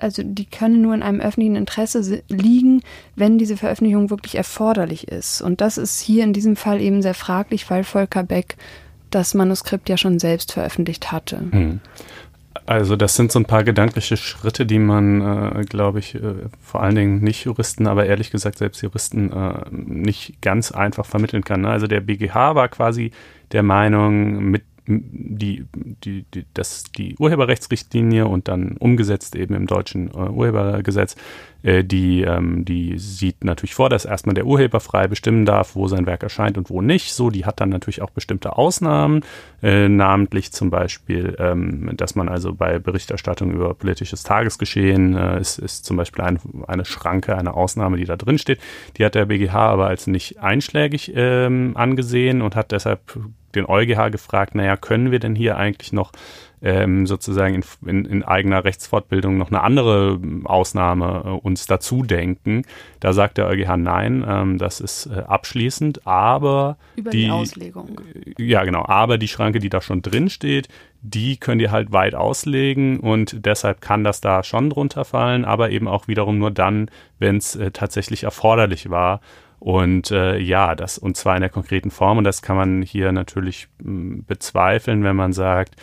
also die können nur in einem öffentlichen Interesse liegen, wenn diese Veröffentlichung wirklich erforderlich ist. Und das ist hier in diesem Fall eben sehr fraglich, weil Volker Beck das Manuskript ja schon selbst veröffentlicht hatte. Hm. Also das sind so ein paar gedankliche Schritte, die man, äh, glaube ich, äh, vor allen Dingen nicht Juristen, aber ehrlich gesagt selbst Juristen äh, nicht ganz einfach vermitteln kann. Ne? Also der BGH war quasi der Meinung, mit die, die, die, das, die Urheberrechtsrichtlinie und dann umgesetzt eben im deutschen äh, Urhebergesetz, äh, die, ähm, die sieht natürlich vor, dass erstmal der Urheber frei bestimmen darf, wo sein Werk erscheint und wo nicht. So, die hat dann natürlich auch bestimmte Ausnahmen, äh, namentlich zum Beispiel, ähm, dass man also bei Berichterstattung über politisches Tagesgeschehen äh, ist, ist zum Beispiel ein, eine Schranke, eine Ausnahme, die da drin steht. Die hat der BGH aber als nicht einschlägig ähm, angesehen und hat deshalb den EuGH gefragt, naja, können wir denn hier eigentlich noch ähm, sozusagen in, in, in, eigener Rechtsfortbildung noch eine andere Ausnahme äh, uns dazu denken. Da sagt der EuGH nein, ähm, das ist äh, abschließend, aber Über die, die Auslegung. Ja, genau, aber die Schranke, die da schon drin steht, die können die halt weit auslegen und deshalb kann das da schon drunter fallen, aber eben auch wiederum nur dann, wenn es äh, tatsächlich erforderlich war. Und äh, ja, das und zwar in der konkreten Form und das kann man hier natürlich mh, hm, bezweifeln, wenn man sagt,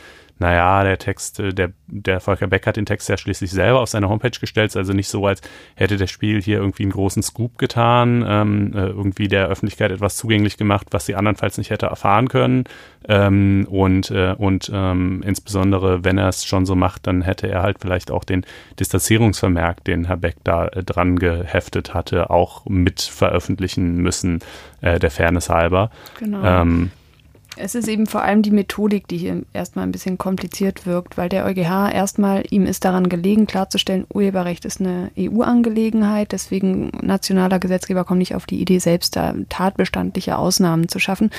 naja, der Text, äh, der, der Volker Beck hat den Text ja schließlich selber auf seine Homepage gestellt, also nicht so, als hätte der Spiel hier irgendwie einen großen Scoop getan, ähm, äh, irgendwie der Öffentlichkeit etwas zugänglich gemacht, was sie andernfalls nicht hätte erfahren können. Ähm, und äh, und ähm, insbesondere, wenn er es schon so macht, dann hätte er halt vielleicht auch den Distanzierungsvermerk, den Herr Beck da äh, dran geheftet hatte, auch mit veröffentlichen müssen, äh, der Fairness halber. Genau. Es ist eben vor allem die Methodik, die hier erstmal ein bisschen kompliziert wirkt, weil der EuGH erstmal, ihm ist daran gelegen, klarzustellen, Urheberrecht ist eine EU-Angelegenheit, deswegen nationaler Gesetzgeber kommt nicht auf die Idee, selbst da tatbestandliche Ausnahmen zu schaffen.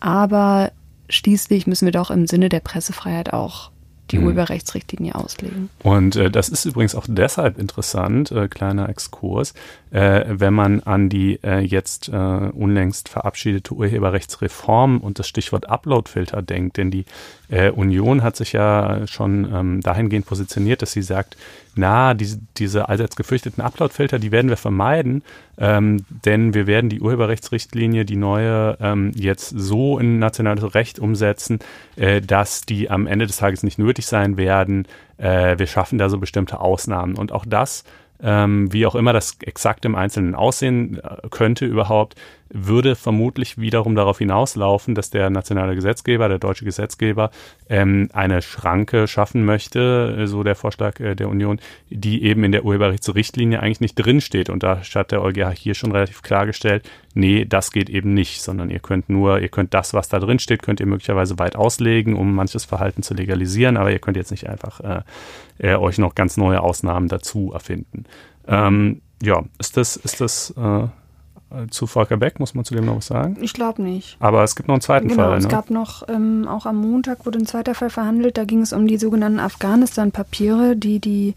Aber schließlich müssen wir doch im Sinne der Pressefreiheit auch die mhm. Urheberrechtsrichtlinie auslegen. Und äh, das ist übrigens auch deshalb interessant, äh, kleiner Exkurs, äh, wenn man an die äh, jetzt äh, unlängst verabschiedete Urheberrechtsreform und das Stichwort Uploadfilter denkt. Denn die äh, Union hat sich ja schon ähm, dahingehend positioniert, dass sie sagt, na, diese, diese allseits gefürchteten Uploadfilter, die werden wir vermeiden, ähm, denn wir werden die Urheberrechtsrichtlinie, die neue, ähm, jetzt so in nationales Recht umsetzen, äh, dass die am Ende des Tages nicht nötig sein werden. Äh, wir schaffen da so bestimmte Ausnahmen. Und auch das ähm, wie auch immer das exakt im Einzelnen aussehen äh, könnte überhaupt, würde vermutlich wiederum darauf hinauslaufen, dass der nationale Gesetzgeber, der deutsche Gesetzgeber, ähm, eine Schranke schaffen möchte, äh, so der Vorschlag äh, der Union, die eben in der Urheberrechtsrichtlinie eigentlich nicht drinsteht. Und da hat der EuGH hier schon relativ klargestellt, nee, das geht eben nicht, sondern ihr könnt nur, ihr könnt das, was da drin steht, könnt ihr möglicherweise weit auslegen, um manches Verhalten zu legalisieren, aber ihr könnt jetzt nicht einfach äh, äh, euch noch ganz neue Ausnahmen dazu erfinden. Ähm, ja, ist das, ist das äh, zu Volker Beck, muss man zu dem noch was sagen? Ich glaube nicht. Aber es gibt noch einen zweiten genau, Fall. Es ne? gab noch, ähm, auch am Montag wurde ein zweiter Fall verhandelt. Da ging es um die sogenannten Afghanistan-Papiere, die die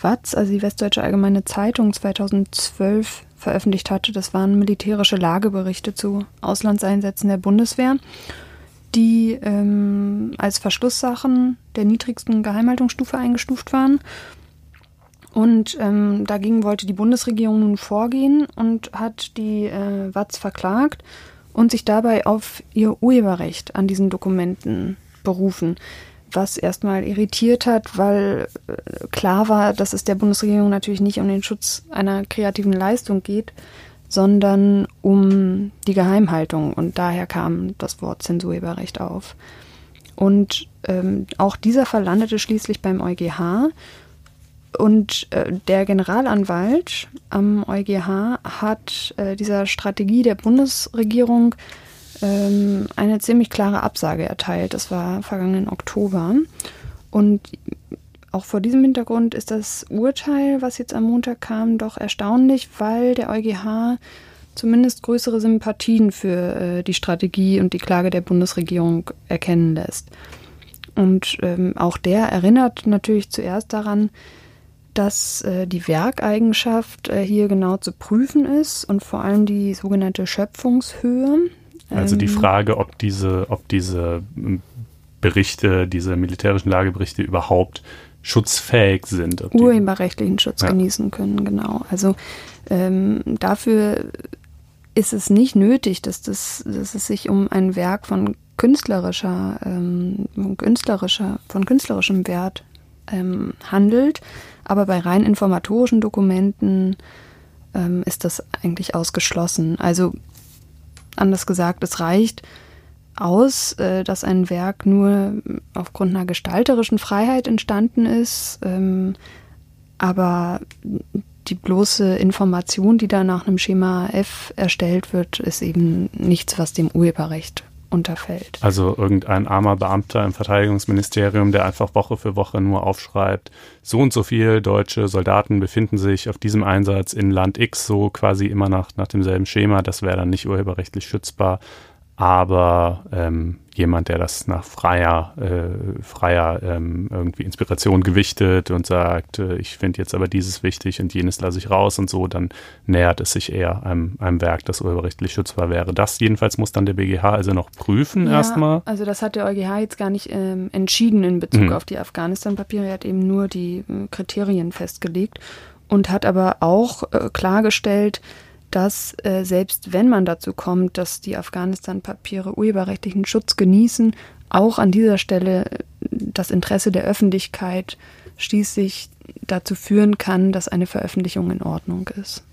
WAZ, also die Westdeutsche Allgemeine Zeitung, 2012 veröffentlicht hatte. Das waren militärische Lageberichte zu Auslandseinsätzen der Bundeswehr, die ähm, als Verschlusssachen der niedrigsten Geheimhaltungsstufe eingestuft waren und ähm, dagegen wollte die Bundesregierung nun vorgehen und hat die äh, WATZ verklagt und sich dabei auf ihr Urheberrecht an diesen Dokumenten berufen. Was erstmal irritiert hat, weil äh, klar war, dass es der Bundesregierung natürlich nicht um den Schutz einer kreativen Leistung geht, sondern um die Geheimhaltung. Und daher kam das Wort Zensurheberrecht auf. Und ähm, auch dieser Fall landete schließlich beim EuGH. Und äh, der Generalanwalt am EuGH hat äh, dieser Strategie der Bundesregierung ähm, eine ziemlich klare Absage erteilt. Das war vergangenen Oktober. Und auch vor diesem Hintergrund ist das Urteil, was jetzt am Montag kam, doch erstaunlich, weil der EuGH zumindest größere Sympathien für äh, die Strategie und die Klage der Bundesregierung erkennen lässt. Und ähm, auch der erinnert natürlich zuerst daran, dass äh, die Werkeigenschaft äh, hier genau zu prüfen ist und vor allem die sogenannte Schöpfungshöhe. Also die ähm, Frage, ob diese, ob diese hm, Berichte, diese militärischen Lageberichte überhaupt schutzfähig sind. Urheberrechtlichen Schutz ja. genießen können, genau. Also ähm, dafür ist es nicht nötig, dass, das, dass es sich um ein Werk von künstlerischer, ähm, künstlerischer, von künstlerischem Wert ähm, handelt. Aber bei rein informatorischen Dokumenten ähm, ist das eigentlich ausgeschlossen. Also anders gesagt, es reicht aus, äh, dass ein Werk nur aufgrund einer gestalterischen Freiheit entstanden ist, ähm, aber die bloße Information, die da nach einem Schema F erstellt wird, ist eben nichts, was dem Urheberrecht unterfällt. Also irgendein armer Beamter im Verteidigungsministerium, der einfach Woche für Woche nur aufschreibt, so und so viele deutsche Soldaten befinden sich auf diesem Einsatz in Land X, so quasi immer nach, nach demselben Schema, das wäre dann nicht urheberrechtlich schützbar. Aber ähm, jemand, der das nach freier, äh, freier ähm, irgendwie Inspiration gewichtet und sagt, äh, ich finde jetzt aber dieses wichtig und jenes lasse ich raus und so, dann nähert es sich eher einem, einem Werk, das urheberrechtlich schützbar wäre. Das jedenfalls muss dann der BGH also noch prüfen ja, erstmal. Also das hat der EuGH jetzt gar nicht ähm, entschieden in Bezug mhm. auf die Afghanistan-Papiere. Er hat eben nur die äh, Kriterien festgelegt und hat aber auch äh, klargestellt, dass äh, selbst wenn man dazu kommt, dass die Afghanistan-Papiere urheberrechtlichen Schutz genießen, auch an dieser Stelle äh, das Interesse der Öffentlichkeit schließlich dazu führen kann, dass eine Veröffentlichung in Ordnung ist.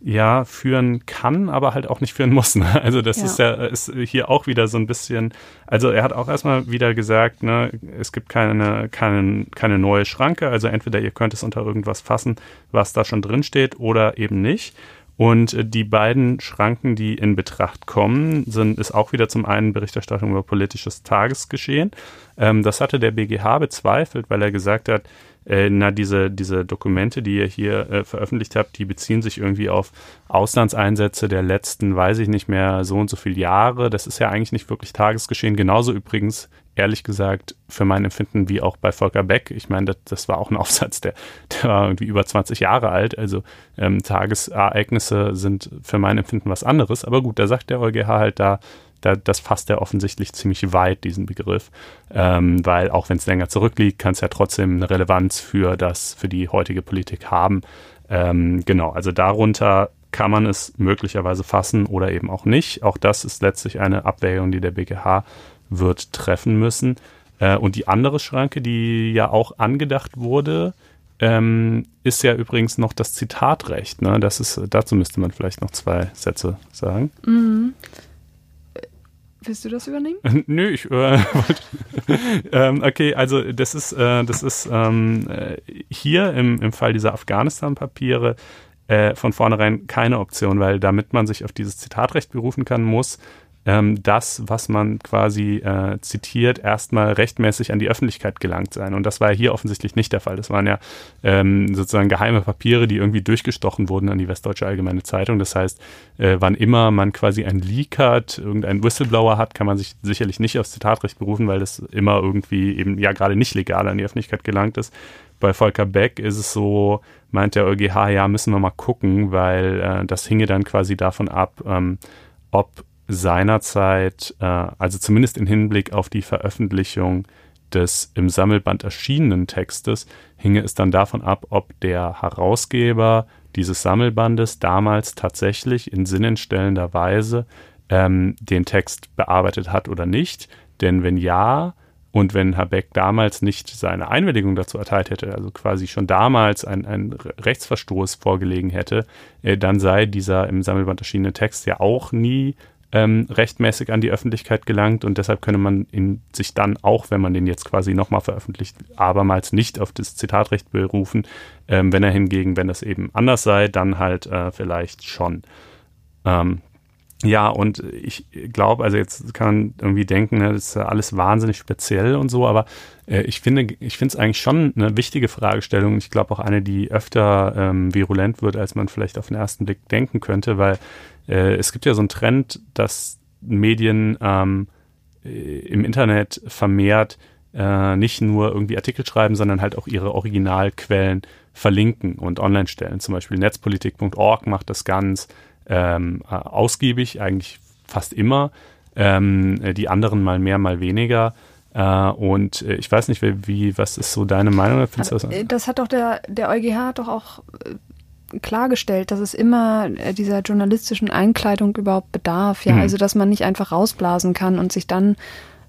Ja, führen kann, aber halt auch nicht führen muss. Ne? Also das ja. ist ja ist hier auch wieder so ein bisschen, also er hat auch erstmal wieder gesagt, ne, es gibt keine, keine, keine neue Schranke, also entweder ihr könnt es unter irgendwas fassen, was da schon drin steht, oder eben nicht. Und äh, die beiden Schranken, die in Betracht kommen, sind, ist auch wieder zum einen Berichterstattung über politisches Tagesgeschehen. Ähm, das hatte der BGH bezweifelt, weil er gesagt hat, äh, na, diese, diese Dokumente, die ihr hier äh, veröffentlicht habt, die beziehen sich irgendwie auf Auslandseinsätze der letzten, weiß ich nicht mehr, so und so viele Jahre. Das ist ja eigentlich nicht wirklich Tagesgeschehen. Genauso übrigens, ehrlich gesagt, für mein Empfinden wie auch bei Volker Beck. Ich meine, das, das war auch ein Aufsatz, der, der war irgendwie über 20 Jahre alt. Also ähm, Tagesereignisse sind für mein Empfinden was anderes. Aber gut, da sagt der EuGH halt da, da, das fasst er offensichtlich ziemlich weit, diesen Begriff, ähm, weil auch wenn es länger zurückliegt, kann es ja trotzdem eine Relevanz für das, für die heutige Politik haben. Ähm, genau, also darunter kann man es möglicherweise fassen oder eben auch nicht. Auch das ist letztlich eine Abwägung, die der BGH wird treffen müssen. Äh, und die andere Schranke, die ja auch angedacht wurde, ähm, ist ja übrigens noch das Zitatrecht. Ne? Das ist, dazu müsste man vielleicht noch zwei Sätze sagen. Mhm. Willst du das übernehmen? Nö, ich äh, ähm, okay, also das ist, äh, das ist ähm, äh, hier im, im Fall dieser Afghanistan-Papiere äh, von vornherein keine Option, weil damit man sich auf dieses Zitatrecht berufen kann, muss ähm, das, was man quasi äh, zitiert, erstmal rechtmäßig an die Öffentlichkeit gelangt sein. Und das war ja hier offensichtlich nicht der Fall. Das waren ja ähm, sozusagen geheime Papiere, die irgendwie durchgestochen wurden an die Westdeutsche Allgemeine Zeitung. Das heißt, äh, wann immer man quasi ein Leak hat, irgendeinen Whistleblower hat, kann man sich sicherlich nicht aufs Zitatrecht berufen, weil das immer irgendwie eben ja gerade nicht legal an die Öffentlichkeit gelangt ist. Bei Volker Beck ist es so, meint der EuGH, ja, müssen wir mal gucken, weil äh, das hinge dann quasi davon ab, ähm, ob seinerzeit, äh, also zumindest im Hinblick auf die Veröffentlichung des im Sammelband erschienenen Textes, hinge es dann davon ab, ob der Herausgeber dieses Sammelbandes damals tatsächlich in sinnentstellender Weise ähm, den Text bearbeitet hat oder nicht. Denn wenn ja, und wenn Habeck damals nicht seine Einwilligung dazu erteilt hätte, also quasi schon damals ein Rechtsverstoß vorgelegen hätte, äh, dann sei dieser im Sammelband erschienene Text ja auch nie ähm, rechtmäßig an die Öffentlichkeit gelangt und deshalb könne man ihn sich dann auch, wenn man den jetzt quasi nochmal veröffentlicht, abermals nicht auf das Zitatrecht berufen. Ähm, wenn er hingegen, wenn das eben anders sei, dann halt äh, vielleicht schon. Ähm, ja, und ich glaube, also jetzt kann man irgendwie denken, ne, das ist alles wahnsinnig speziell und so, aber äh, ich finde, ich finde es eigentlich schon eine wichtige Fragestellung. Ich glaube auch eine, die öfter ähm, virulent wird, als man vielleicht auf den ersten Blick denken könnte, weil äh, es gibt ja so einen Trend, dass Medien ähm, äh, im Internet vermehrt äh, nicht nur irgendwie Artikel schreiben, sondern halt auch ihre Originalquellen verlinken und online stellen. Zum Beispiel netzpolitik.org macht das ganz ähm, äh, ausgiebig, eigentlich fast immer. Ähm, äh, die anderen mal mehr, mal weniger. Uh, und ich weiß nicht, wie, was ist so deine Meinung? Findest das, das hat doch der, der EuGH doch auch klargestellt, dass es immer äh, dieser journalistischen Einkleidung überhaupt bedarf. Ja, mhm. also dass man nicht einfach rausblasen kann und sich dann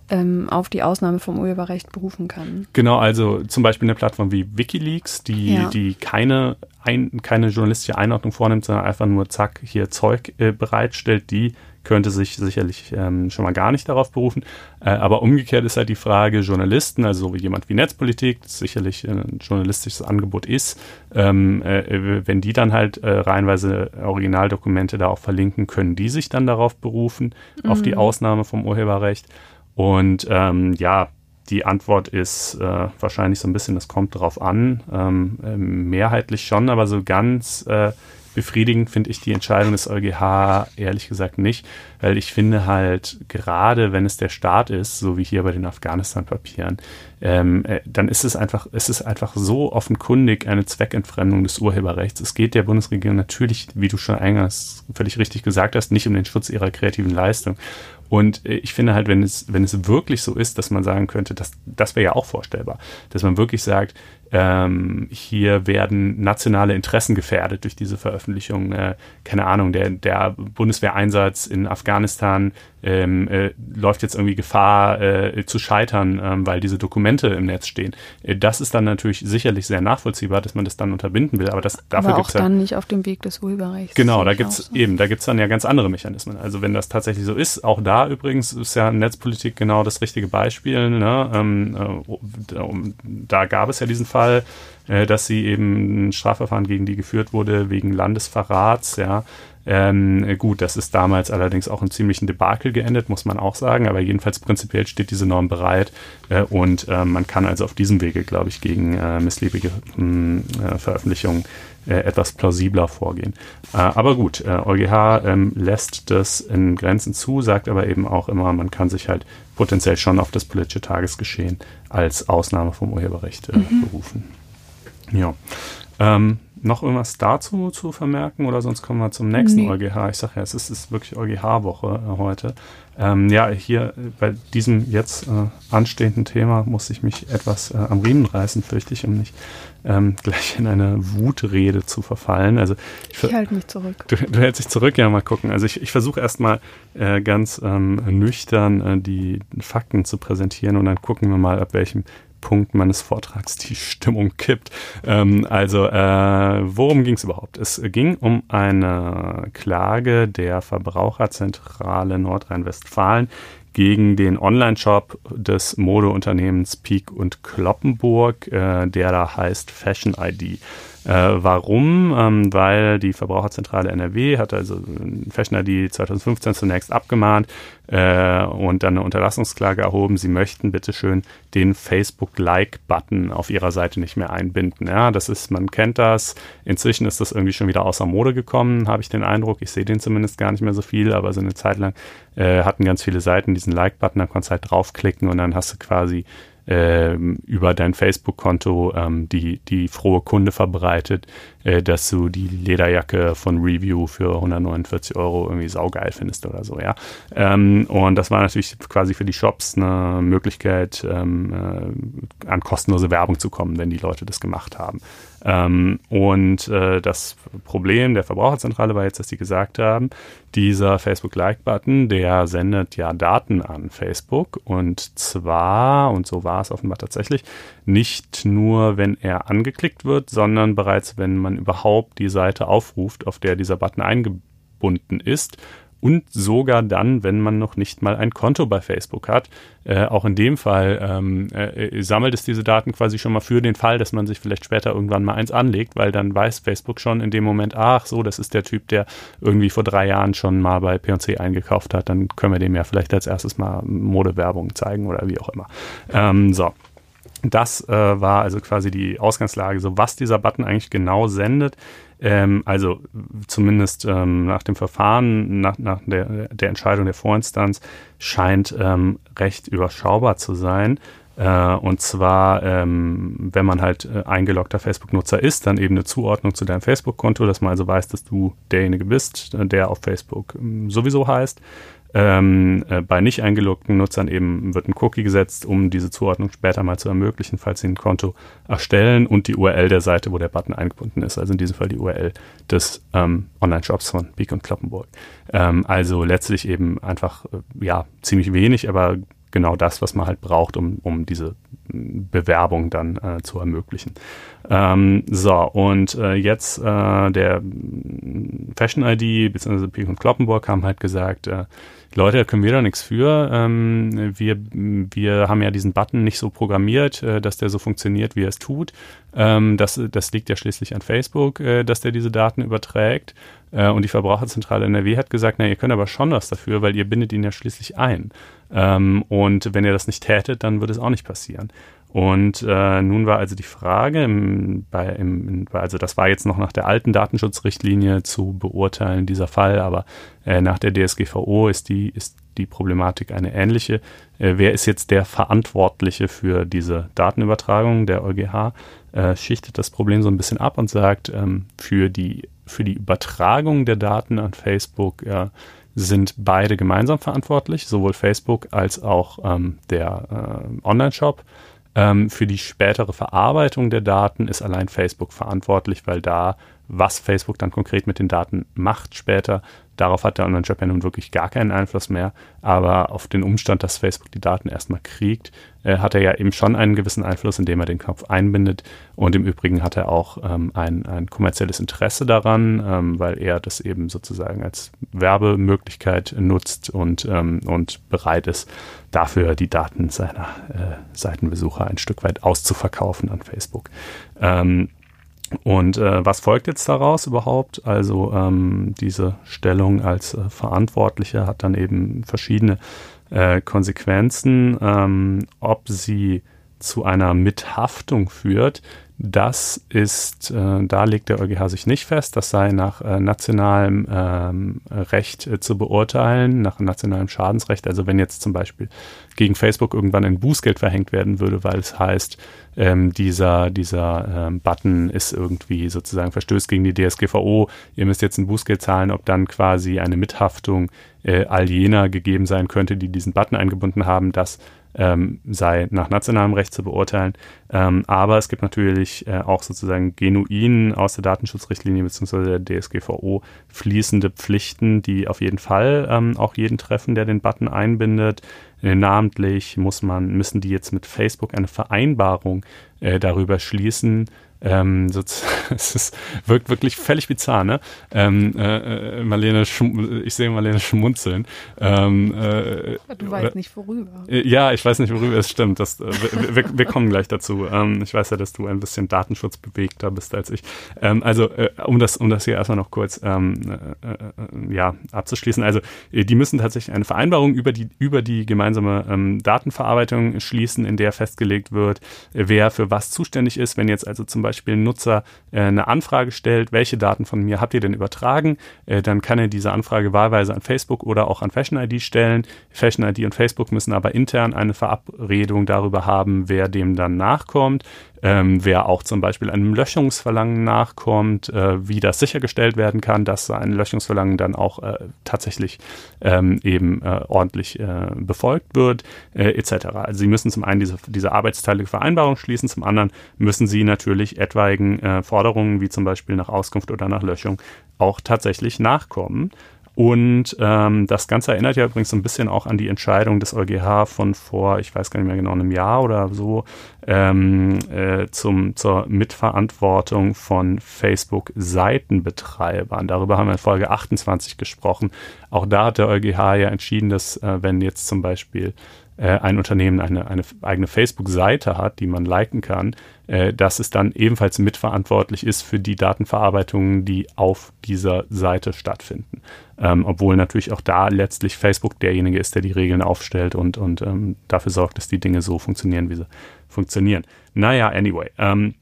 ähm, auf die Ausnahme vom Urheberrecht berufen kann. Genau, also zum Beispiel eine Plattform wie WikiLeaks, die, ja. die keine, ein, keine journalistische Einordnung vornimmt, sondern einfach nur zack, hier Zeug äh, bereitstellt, die könnte sich sicherlich ähm, schon mal gar nicht darauf berufen. Äh, aber umgekehrt ist halt die Frage, Journalisten, also jemand wie Netzpolitik, das sicherlich ein journalistisches Angebot ist, ähm, äh, wenn die dann halt äh, reihenweise Originaldokumente da auch verlinken, können die sich dann darauf berufen, mhm. auf die mhm. Ausnahme vom Urheberrecht. Und ähm, ja, die Antwort ist äh, wahrscheinlich so ein bisschen, das kommt drauf an, ähm, äh, mehrheitlich schon, aber so ganz äh, befriedigend finde ich die Entscheidung des EuGH ehrlich gesagt nicht, weil ich finde halt, gerade wenn es der Staat ist, so wie hier bei den Afghanistan-Papieren, ähm, äh, dann ist es einfach, ist einfach so offenkundig eine Zweckentfremdung des Urheberrechts. Es geht der Bundesregierung natürlich, wie du schon eingangs völlig richtig gesagt hast, nicht um den Schutz ihrer kreativen Leistung. Und äh, ich finde halt, wenn es, wenn es wirklich so ist, dass man sagen könnte, dass, das wäre ja auch vorstellbar, dass man wirklich sagt, ähm, hier werden nationale Interessen gefährdet durch diese Veröffentlichung. Äh, keine Ahnung, der, der Bundeswehreinsatz in Afghanistan ähm, äh, läuft jetzt irgendwie Gefahr äh, zu scheitern, ähm, weil diese Dokumente im Netz stehen. Äh, das ist dann natürlich sicherlich sehr nachvollziehbar, dass man das dann unterbinden will, aber das dafür gibt es dann ja, nicht auf dem Weg des Urheberrechts. Genau, da gibt es so. eben, da gibt es dann ja ganz andere Mechanismen. Also wenn das tatsächlich so ist, auch da übrigens ist ja Netzpolitik genau das richtige Beispiel. Ne? Ähm, äh, da gab es ja diesen Fall, äh, dass sie eben ein Strafverfahren gegen die geführt wurde wegen Landesverrats, ja. Ähm, gut, das ist damals allerdings auch in ziemlichen Debakel geendet, muss man auch sagen, aber jedenfalls prinzipiell steht diese Norm bereit äh, und äh, man kann also auf diesem Wege, glaube ich, gegen äh, missliebige hm, äh, Veröffentlichungen äh, etwas plausibler vorgehen. Äh, aber gut, EuGH ähm, lässt das in Grenzen zu, sagt aber eben auch immer, man kann sich halt potenziell schon auf das politische Tagesgeschehen als Ausnahme vom Urheberrecht mhm. berufen. Ja. Ähm, noch irgendwas dazu zu vermerken oder sonst kommen wir zum nächsten nee. EuGH. Ich sage ja, es ist, ist wirklich EuGH-Woche äh, heute. Ähm, ja, hier äh, bei diesem jetzt äh, anstehenden Thema muss ich mich etwas äh, am Riemen reißen, fürchte ich, um nicht ähm, gleich in eine Wutrede zu verfallen. Also ich, ich halte mich zurück. Du, du, hältst dich zurück, ja, mal gucken. Also ich, ich versuche erstmal äh, ganz ähm, nüchtern äh, die Fakten zu präsentieren und dann gucken wir mal, ab welchem Punkt meines Vortrags die Stimmung kippt. Ähm, also, äh, worum ging es überhaupt? Es ging um eine Klage der Verbraucherzentrale Nordrhein-Westfalen gegen den Online-Shop des Modeunternehmens Peak und Kloppenburg, äh, der da heißt Fashion ID. Äh, warum? Ähm, weil die Verbraucherzentrale NRW hat also Fashion ID 2015 zunächst abgemahnt äh, und dann eine Unterlassungsklage erhoben. Sie möchten bitteschön den Facebook-Like-Button auf ihrer Seite nicht mehr einbinden. Ja, das ist, man kennt das. Inzwischen ist das irgendwie schon wieder außer Mode gekommen, habe ich den Eindruck. Ich sehe den zumindest gar nicht mehr so viel, aber so eine Zeit lang äh, hatten ganz viele Seiten diesen Like-Button, da konntest du halt draufklicken und dann hast du quasi ähm, über dein Facebook-Konto ähm, die, die frohe Kunde verbreitet, äh, dass du die Lederjacke von Review für 149 Euro irgendwie saugeil findest oder so, ja. Ähm, und das war natürlich quasi für die Shops eine Möglichkeit, ähm, äh, an kostenlose Werbung zu kommen, wenn die Leute das gemacht haben. Ähm, und äh, das Problem der Verbraucherzentrale war jetzt, dass sie gesagt haben, dieser Facebook-Like-Button, der sendet ja Daten an Facebook. Und zwar, und so war es offenbar tatsächlich, nicht nur, wenn er angeklickt wird, sondern bereits, wenn man überhaupt die Seite aufruft, auf der dieser Button eingebunden ist und sogar dann, wenn man noch nicht mal ein Konto bei Facebook hat. Äh, auch in dem Fall ähm, äh, sammelt es diese Daten quasi schon mal für den Fall, dass man sich vielleicht später irgendwann mal eins anlegt, weil dann weiß Facebook schon in dem Moment, ach so, das ist der Typ, der irgendwie vor drei Jahren schon mal bei P&C eingekauft hat, dann können wir dem ja vielleicht als erstes mal Modewerbung zeigen oder wie auch immer. Ähm, so. Das äh, war also quasi die Ausgangslage, so was dieser Button eigentlich genau sendet ähm, also zumindest ähm, nach dem Verfahren, nach, nach der, der Entscheidung der Vorinstanz, scheint ähm, recht überschaubar zu sein. Äh, und zwar, ähm, wenn man halt äh, eingeloggter Facebook-Nutzer ist, dann eben eine Zuordnung zu deinem Facebook-Konto, dass man also weiß, dass du derjenige bist, der auf Facebook ähm, sowieso heißt. Ähm, äh, bei nicht eingeloggten Nutzern eben wird ein Cookie gesetzt, um diese Zuordnung später mal zu ermöglichen, falls sie ein Konto erstellen und die URL der Seite, wo der Button eingebunden ist. Also in diesem Fall die URL des ähm, Online-Shops von Beak und Kloppenburg. Ähm, also letztlich eben einfach, äh, ja, ziemlich wenig, aber genau das, was man halt braucht, um, um diese Bewerbung dann äh, zu ermöglichen. Ähm, so, und äh, jetzt äh, der Fashion ID bzw. Peak und Kloppenburg haben halt gesagt, äh, Leute, da können wir da nichts für. Ähm, wir, wir haben ja diesen Button nicht so programmiert, äh, dass der so funktioniert, wie er es tut. Ähm, das, das liegt ja schließlich an Facebook, äh, dass der diese Daten überträgt. Äh, und die Verbraucherzentrale NRW hat gesagt, na, ihr könnt aber schon was dafür, weil ihr bindet ihn ja schließlich ein. Ähm, und wenn ihr das nicht tätet, dann würde es auch nicht passieren. Und äh, nun war also die Frage, im, bei, im, also das war jetzt noch nach der alten Datenschutzrichtlinie zu beurteilen, dieser Fall, aber äh, nach der DSGVO ist die, ist die Problematik eine ähnliche. Äh, wer ist jetzt der Verantwortliche für diese Datenübertragung? Der EuGH äh, schichtet das Problem so ein bisschen ab und sagt, ähm, für, die, für die Übertragung der Daten an Facebook äh, sind beide gemeinsam verantwortlich, sowohl Facebook als auch ähm, der äh, Online-Shop. Ähm, für die spätere Verarbeitung der Daten ist allein Facebook verantwortlich, weil da, was Facebook dann konkret mit den Daten macht später, Darauf hat der Online-Shop ja nun wirklich gar keinen Einfluss mehr. Aber auf den Umstand, dass Facebook die Daten erstmal kriegt, äh, hat er ja eben schon einen gewissen Einfluss, indem er den Knopf einbindet. Und im Übrigen hat er auch ähm, ein, ein kommerzielles Interesse daran, ähm, weil er das eben sozusagen als Werbemöglichkeit nutzt und, ähm, und bereit ist, dafür die Daten seiner äh, Seitenbesucher ein Stück weit auszuverkaufen an Facebook. Ähm, und äh, was folgt jetzt daraus überhaupt? Also ähm, diese Stellung als äh, Verantwortlicher hat dann eben verschiedene äh, Konsequenzen, ähm, ob sie zu einer Mithaftung führt. Das ist, äh, da legt der EuGH sich nicht fest, das sei nach äh, nationalem ähm, Recht äh, zu beurteilen, nach nationalem Schadensrecht. Also wenn jetzt zum Beispiel gegen Facebook irgendwann ein Bußgeld verhängt werden würde, weil es heißt, ähm, dieser, dieser ähm, Button ist irgendwie sozusagen verstößt gegen die DSGVO, ihr müsst jetzt ein Bußgeld zahlen, ob dann quasi eine Mithaftung äh, all jener gegeben sein könnte, die diesen Button eingebunden haben, das ähm, sei nach nationalem Recht zu beurteilen. Ähm, aber es gibt natürlich äh, auch sozusagen genuin aus der Datenschutzrichtlinie bzw. der DSGVO fließende Pflichten, die auf jeden Fall ähm, auch jeden treffen, der den Button einbindet. Äh, namentlich muss man, müssen die jetzt mit Facebook eine Vereinbarung äh, darüber schließen, ähm, so, es ist, wirkt wirklich völlig bizarr, ne? Ähm, äh, äh Marlene, ich sehe Marlene schmunzeln. Ähm, äh, du weißt nicht worüber. Äh, ja, ich weiß nicht worüber, es stimmt. Das, äh, wir, wir, kommen gleich dazu. Ähm, ich weiß ja, dass du ein bisschen datenschutzbewegter bist als ich. Ähm, also, äh, um das, um das hier erstmal noch kurz ähm, äh, ja, abzuschließen. Also, die müssen tatsächlich eine Vereinbarung über die, über die gemeinsame Datenverarbeitung schließen, in der festgelegt wird, wer für was zuständig ist. Wenn jetzt also zum Beispiel ein Nutzer äh, eine Anfrage stellt, welche Daten von mir habt ihr denn übertragen, äh, dann kann er diese Anfrage wahlweise an Facebook oder auch an Fashion ID stellen. Fashion ID und Facebook müssen aber intern eine Verabredung darüber haben, wer dem dann nachkommt ähm, wer auch zum Beispiel einem Löschungsverlangen nachkommt, äh, wie das sichergestellt werden kann, dass ein Löschungsverlangen dann auch äh, tatsächlich ähm, eben äh, ordentlich äh, befolgt wird, äh, etc. Also Sie müssen zum einen diese, diese arbeitsteilige Vereinbarung schließen, zum anderen müssen Sie natürlich etwaigen äh, Forderungen wie zum Beispiel nach Auskunft oder nach Löschung auch tatsächlich nachkommen. Und ähm, das Ganze erinnert ja übrigens so ein bisschen auch an die Entscheidung des EuGH von vor, ich weiß gar nicht mehr genau, einem Jahr oder so, ähm, äh, zum, zur Mitverantwortung von Facebook-Seitenbetreibern. Darüber haben wir in Folge 28 gesprochen. Auch da hat der EuGH ja entschieden, dass äh, wenn jetzt zum Beispiel äh, ein Unternehmen eine, eine eigene Facebook-Seite hat, die man liken kann, äh, dass es dann ebenfalls mitverantwortlich ist für die Datenverarbeitungen, die auf dieser Seite stattfinden. Ähm, obwohl natürlich auch da letztlich Facebook derjenige ist, der die Regeln aufstellt und, und ähm, dafür sorgt, dass die Dinge so funktionieren, wie sie funktionieren. Naja, anyway. Ähm,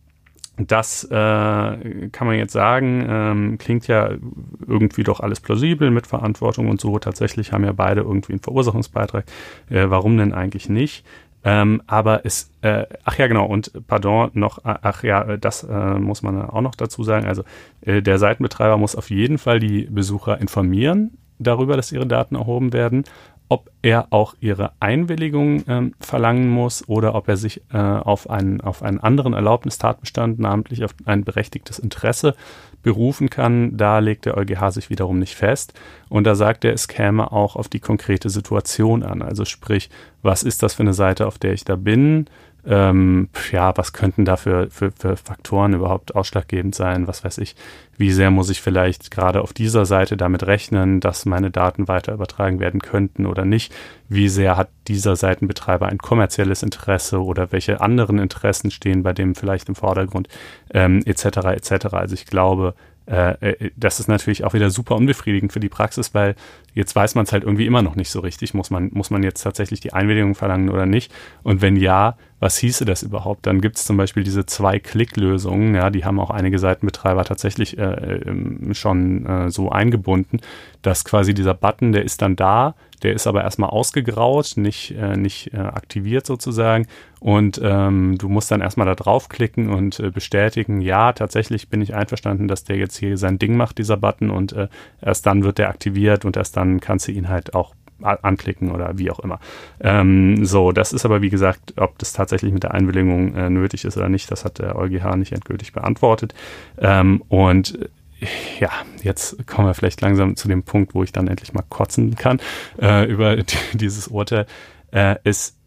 das äh, kann man jetzt sagen, ähm, klingt ja irgendwie doch alles plausibel mit Verantwortung und so. Tatsächlich haben ja beide irgendwie einen Verursachungsbeitrag. Äh, warum denn eigentlich nicht? Ähm, aber es, äh, ach ja, genau, und pardon, noch, ach ja, das äh, muss man auch noch dazu sagen. Also äh, der Seitenbetreiber muss auf jeden Fall die Besucher informieren darüber, dass ihre Daten erhoben werden ob er auch ihre Einwilligung ähm, verlangen muss oder ob er sich äh, auf, einen, auf einen anderen Erlaubnistatbestand, namentlich auf ein berechtigtes Interesse, berufen kann. Da legt der EuGH sich wiederum nicht fest. Und da sagt er, es käme auch auf die konkrete Situation an. Also sprich, was ist das für eine Seite, auf der ich da bin? Ähm, ja, was könnten da für, für, für Faktoren überhaupt ausschlaggebend sein? Was weiß ich, wie sehr muss ich vielleicht gerade auf dieser Seite damit rechnen, dass meine Daten weiter übertragen werden könnten oder nicht? Wie sehr hat dieser Seitenbetreiber ein kommerzielles Interesse oder welche anderen Interessen stehen bei dem vielleicht im Vordergrund, ähm, etc. etc. Also ich glaube, äh, äh, das ist natürlich auch wieder super unbefriedigend für die Praxis, weil jetzt weiß man es halt irgendwie immer noch nicht so richtig. Muss man, muss man jetzt tatsächlich die Einwilligung verlangen oder nicht? Und wenn ja, was hieße das überhaupt? Dann gibt es zum Beispiel diese Zwei-Klick-Lösungen, ja, die haben auch einige Seitenbetreiber tatsächlich äh, ähm, schon äh, so eingebunden, dass quasi dieser Button, der ist dann da, der ist aber erstmal ausgegraut, nicht, äh, nicht äh, aktiviert sozusagen. Und ähm, du musst dann erstmal da draufklicken und äh, bestätigen, ja, tatsächlich bin ich einverstanden, dass der jetzt hier sein Ding macht, dieser Button, und äh, erst dann wird der aktiviert und erst dann kannst du ihn halt auch anklicken oder wie auch immer. Ähm, so, das ist aber wie gesagt, ob das tatsächlich mit der Einwilligung äh, nötig ist oder nicht, das hat der EuGH nicht endgültig beantwortet. Ähm, und ja, jetzt kommen wir vielleicht langsam zu dem Punkt, wo ich dann endlich mal kotzen kann äh, über dieses Urteil. Äh, es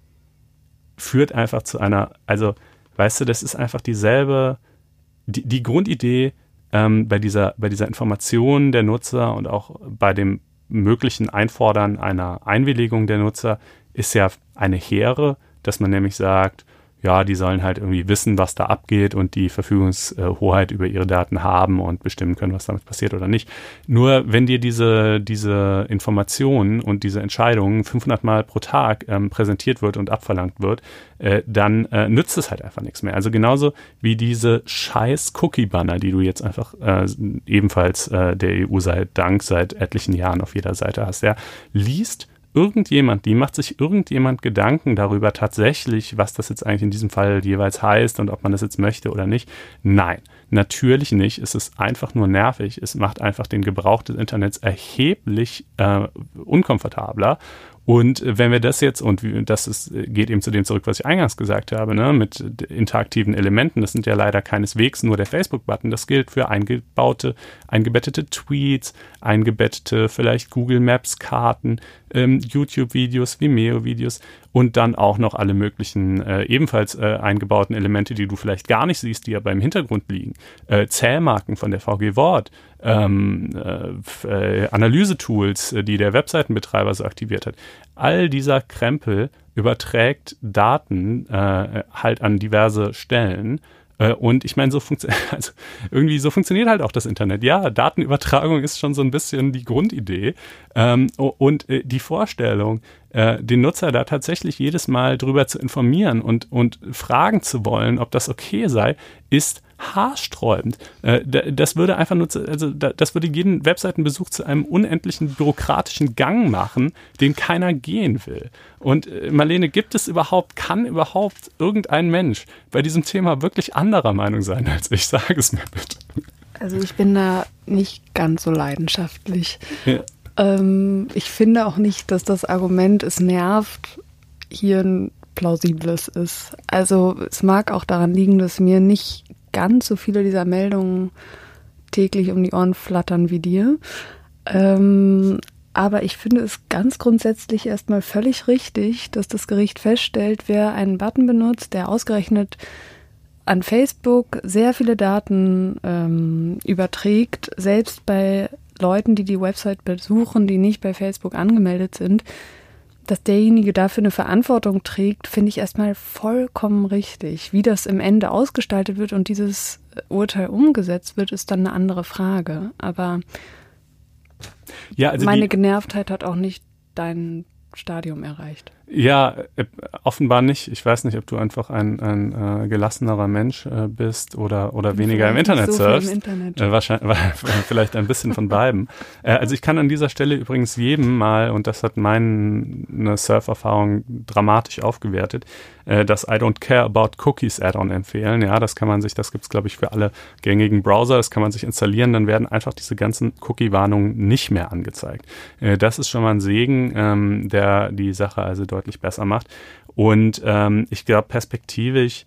führt einfach zu einer, also weißt du, das ist einfach dieselbe, die, die Grundidee ähm, bei, dieser, bei dieser Information der Nutzer und auch bei dem möglichen Einfordern einer Einwilligung der Nutzer ist ja eine hehre, dass man nämlich sagt, ja, die sollen halt irgendwie wissen, was da abgeht und die Verfügungshoheit über ihre Daten haben und bestimmen können, was damit passiert oder nicht. Nur wenn dir diese, diese Informationen und diese Entscheidungen 500 Mal pro Tag ähm, präsentiert wird und abverlangt wird, äh, dann äh, nützt es halt einfach nichts mehr. Also genauso wie diese scheiß Cookie-Banner, die du jetzt einfach äh, ebenfalls äh, der EU sei Dank seit etlichen Jahren auf jeder Seite hast. Ja, liest irgendjemand, die macht sich irgendjemand Gedanken darüber tatsächlich, was das jetzt eigentlich in diesem Fall jeweils heißt und ob man das jetzt möchte oder nicht? Nein, natürlich nicht. Es ist einfach nur nervig. Es macht einfach den Gebrauch des Internets erheblich äh, unkomfortabler und wenn wir das jetzt, und das ist, geht eben zu dem zurück, was ich eingangs gesagt habe, ne, mit interaktiven Elementen, das sind ja leider keineswegs nur der Facebook-Button, das gilt für eingebaute, eingebettete Tweets, eingebettete vielleicht Google Maps-Karten, ähm, YouTube-Videos, Vimeo-Videos und dann auch noch alle möglichen äh, ebenfalls äh, eingebauten Elemente, die du vielleicht gar nicht siehst, die ja beim Hintergrund liegen. Äh, Zählmarken von der VG Wort, ähm, äh, äh, Analysetools, äh, die der Webseitenbetreiber so aktiviert hat. All dieser Krempel überträgt Daten äh, halt an diverse Stellen. Äh, und ich meine, so funktioniert, also irgendwie so funktioniert halt auch das Internet. Ja, Datenübertragung ist schon so ein bisschen die Grundidee. Ähm, und äh, die Vorstellung, äh, den Nutzer da tatsächlich jedes Mal drüber zu informieren und, und fragen zu wollen, ob das okay sei, ist haarsträubend. Äh, das würde einfach nur, zu, also das würde jeden Webseitenbesuch zu einem unendlichen bürokratischen Gang machen, den keiner gehen will. Und äh, Marlene, gibt es überhaupt, kann überhaupt irgendein Mensch bei diesem Thema wirklich anderer Meinung sein als ich? Sage es mir bitte. Also ich bin da nicht ganz so leidenschaftlich. Ja. Ähm, ich finde auch nicht, dass das Argument, es nervt, hier ein plausibles ist. Also es mag auch daran liegen, dass mir nicht ganz so viele dieser Meldungen täglich um die Ohren flattern wie dir. Ähm, aber ich finde es ganz grundsätzlich erstmal völlig richtig, dass das Gericht feststellt, wer einen Button benutzt, der ausgerechnet an Facebook sehr viele Daten ähm, überträgt, selbst bei Leuten, die die Website besuchen, die nicht bei Facebook angemeldet sind, dass derjenige dafür eine Verantwortung trägt, finde ich erstmal vollkommen richtig. Wie das im Ende ausgestaltet wird und dieses Urteil umgesetzt wird, ist dann eine andere Frage. Aber ja, also meine Genervtheit hat auch nicht dein Stadium erreicht. Ja, äh, offenbar nicht. Ich weiß nicht, ob du einfach ein, ein äh, gelassenerer Mensch äh, bist oder, oder weniger im Internet so surfst. Im Internet. Äh, wahrscheinlich, vielleicht ein bisschen von beiden. Äh, also ich kann an dieser Stelle übrigens jedem mal, und das hat meine Surferfahrung dramatisch aufgewertet, äh, das I Don't Care About Cookies Add-on empfehlen. Ja, das kann man sich, das gibt's glaube ich für alle gängigen Browser, das kann man sich installieren, dann werden einfach diese ganzen Cookie-Warnungen nicht mehr angezeigt. Äh, das ist schon mal ein Segen, ähm, der die Sache also deutlich deutlich besser macht. Und ähm, ich glaube, perspektivisch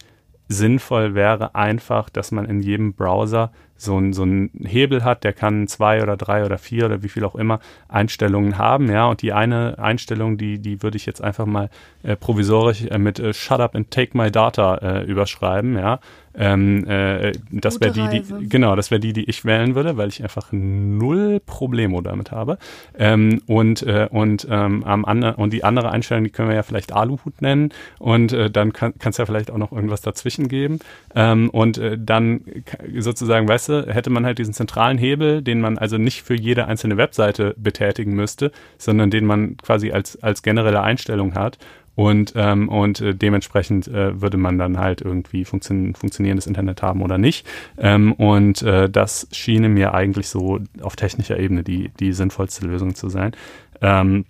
sinnvoll wäre einfach, dass man in jedem Browser so, ein, so einen Hebel hat, der kann zwei oder drei oder vier oder wie viel auch immer Einstellungen haben, ja, und die eine Einstellung, die, die würde ich jetzt einfach mal äh, provisorisch äh, mit äh, Shut up and take my data äh, überschreiben, ja, ähm, äh, das wäre die, die, genau, das wäre die, die ich wählen würde, weil ich einfach null Problemo damit habe. Ähm, und äh, und ähm, am anderen und die andere Einstellung, die können wir ja vielleicht Aluhut nennen. Und äh, dann kann es ja vielleicht auch noch irgendwas dazwischen geben. Ähm, und äh, dann sozusagen, weißt du, hätte man halt diesen zentralen Hebel, den man also nicht für jede einzelne Webseite betätigen müsste, sondern den man quasi als, als generelle Einstellung hat. Und, ähm, und äh, dementsprechend äh, würde man dann halt irgendwie funktio funktionierendes Internet haben oder nicht. Ähm, und äh, das schiene mir eigentlich so auf technischer Ebene die, die sinnvollste Lösung zu sein. Ähm,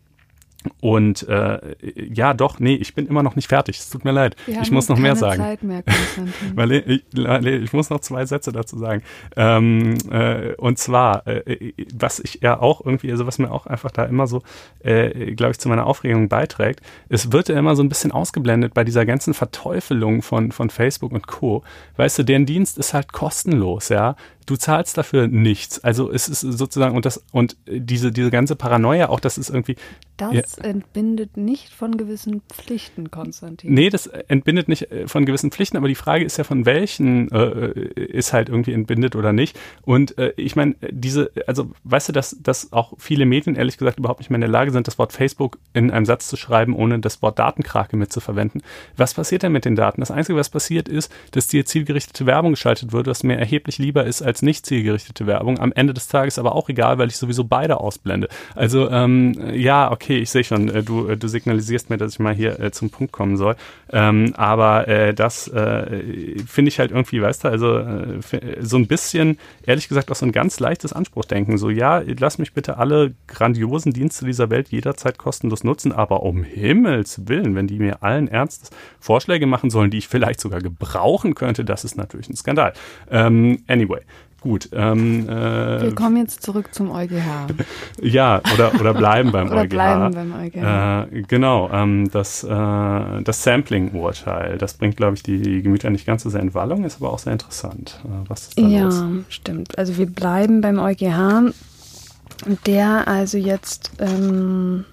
und äh, ja, doch, nee, ich bin immer noch nicht fertig. Es tut mir leid. Wir ich muss noch mehr sagen. Zeit mehr, Weil ich, ich, muss noch zwei Sätze dazu sagen. Ähm, äh, und zwar, äh, was ich ja auch irgendwie, also was mir auch einfach da immer so, äh, glaube ich, zu meiner Aufregung beiträgt, es wird ja immer so ein bisschen ausgeblendet bei dieser ganzen Verteufelung von, von Facebook und Co. Weißt du, deren Dienst ist halt kostenlos, ja du zahlst dafür nichts. Also es ist sozusagen und das und diese diese ganze Paranoia auch, das ist irgendwie das ja. entbindet nicht von gewissen Pflichten, Konstantin. Nee, das entbindet nicht äh, von gewissen Pflichten, aber die Frage ist ja von welchen äh, ist halt irgendwie entbindet oder nicht. Und äh, ich meine, diese also weißt du, dass dass auch viele Medien ehrlich gesagt überhaupt nicht mehr in der Lage sind, das Wort Facebook in einem Satz zu schreiben, ohne das Wort Datenkrake mitzuverwenden. Was passiert denn mit den Daten? Das einzige, was passiert ist, dass dir zielgerichtete Werbung geschaltet wird, was mir erheblich lieber ist als nicht zielgerichtete Werbung. Am Ende des Tages aber auch egal, weil ich sowieso beide ausblende. Also ähm, ja, okay, ich sehe schon, äh, du, äh, du signalisierst mir, dass ich mal hier äh, zum Punkt kommen soll. Ähm, aber äh, das äh, finde ich halt irgendwie, weißt du, also äh, so ein bisschen, ehrlich gesagt, auch so ein ganz leichtes Anspruchdenken. So, ja, lass mich bitte alle grandiosen Dienste dieser Welt jederzeit kostenlos nutzen, aber um Himmels Willen, wenn die mir allen Ernstes Vorschläge machen sollen, die ich vielleicht sogar gebrauchen könnte, das ist natürlich ein Skandal. Ähm, anyway, Gut. Ähm, äh, Wir kommen jetzt zurück zum EuGH. ja, oder, oder bleiben beim oder EuGH. bleiben beim EuGH. Äh, genau, ähm, das, äh, das Sampling-Urteil, das bringt, glaube ich, die Gemüter nicht ganz so sehr in Wallung, ist aber auch sehr interessant. Äh, was ist da ja, los? stimmt. Also wir bleiben beim EuGH, der also jetzt ähm,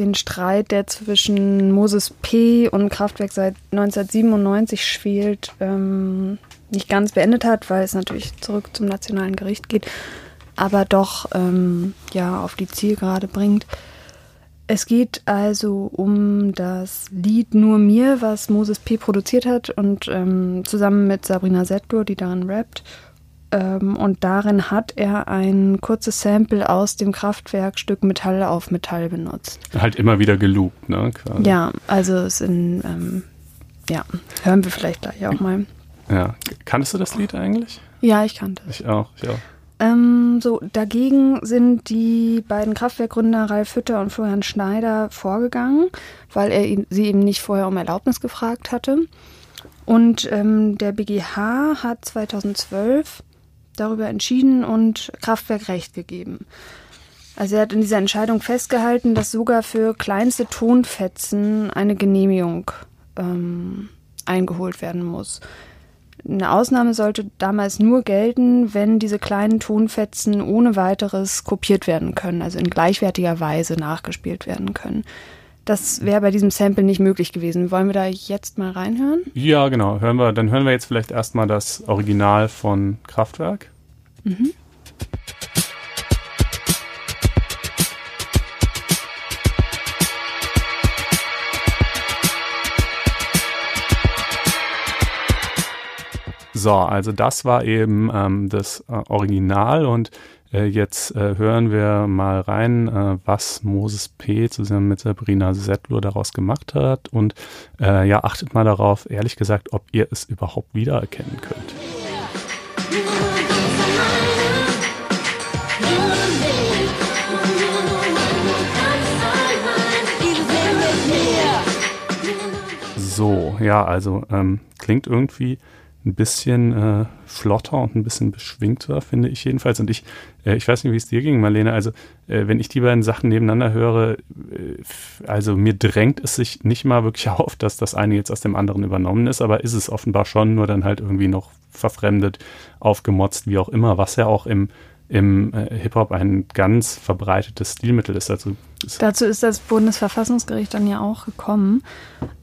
den Streit, der zwischen Moses P. und Kraftwerk seit 1997 schwelt, ähm, nicht ganz beendet hat, weil es natürlich zurück zum nationalen Gericht geht, aber doch ähm, ja auf die Zielgerade bringt. Es geht also um das Lied Nur mir, was Moses P. produziert hat und ähm, zusammen mit Sabrina Settler, die darin rappt. Ähm, und darin hat er ein kurzes Sample aus dem Kraftwerkstück Metall auf Metall benutzt. Halt immer wieder geloopt, ne? Quasi. Ja, also es in, ähm, ja, hören wir vielleicht gleich auch mal. Ja. Kanntest du das Lied eigentlich? Ja, ich kannte es. Ich auch, ich auch. Ähm, so, dagegen sind die beiden Kraftwerkgründer Ralf Hütter und Florian Schneider vorgegangen, weil er sie eben nicht vorher um Erlaubnis gefragt hatte. Und ähm, der BGH hat 2012 darüber entschieden und Kraftwerk Recht gegeben. Also er hat in dieser Entscheidung festgehalten, dass sogar für kleinste Tonfetzen eine Genehmigung ähm, eingeholt werden muss. Eine Ausnahme sollte damals nur gelten, wenn diese kleinen Tonfetzen ohne weiteres kopiert werden können, also in gleichwertiger Weise nachgespielt werden können. Das wäre bei diesem Sample nicht möglich gewesen. Wollen wir da jetzt mal reinhören? Ja, genau. Hören wir, dann hören wir jetzt vielleicht erstmal das Original von Kraftwerk. Mhm. So, also das war eben ähm, das äh, Original und äh, jetzt äh, hören wir mal rein, äh, was Moses P. zusammen mit Sabrina Settler daraus gemacht hat und äh, ja, achtet mal darauf, ehrlich gesagt, ob ihr es überhaupt wiedererkennen könnt. So, ja, also ähm, klingt irgendwie ein bisschen äh, flotter und ein bisschen beschwingter, finde ich jedenfalls. Und ich, äh, ich weiß nicht, wie es dir ging, Marlene. Also, äh, wenn ich die beiden Sachen nebeneinander höre, äh, also mir drängt es sich nicht mal wirklich auf, dass das eine jetzt aus dem anderen übernommen ist, aber ist es offenbar schon, nur dann halt irgendwie noch verfremdet, aufgemotzt, wie auch immer, was ja auch im im äh, Hip-Hop ein ganz verbreitetes Stilmittel ist. Also ist Dazu ist das Bundesverfassungsgericht dann ja auch gekommen.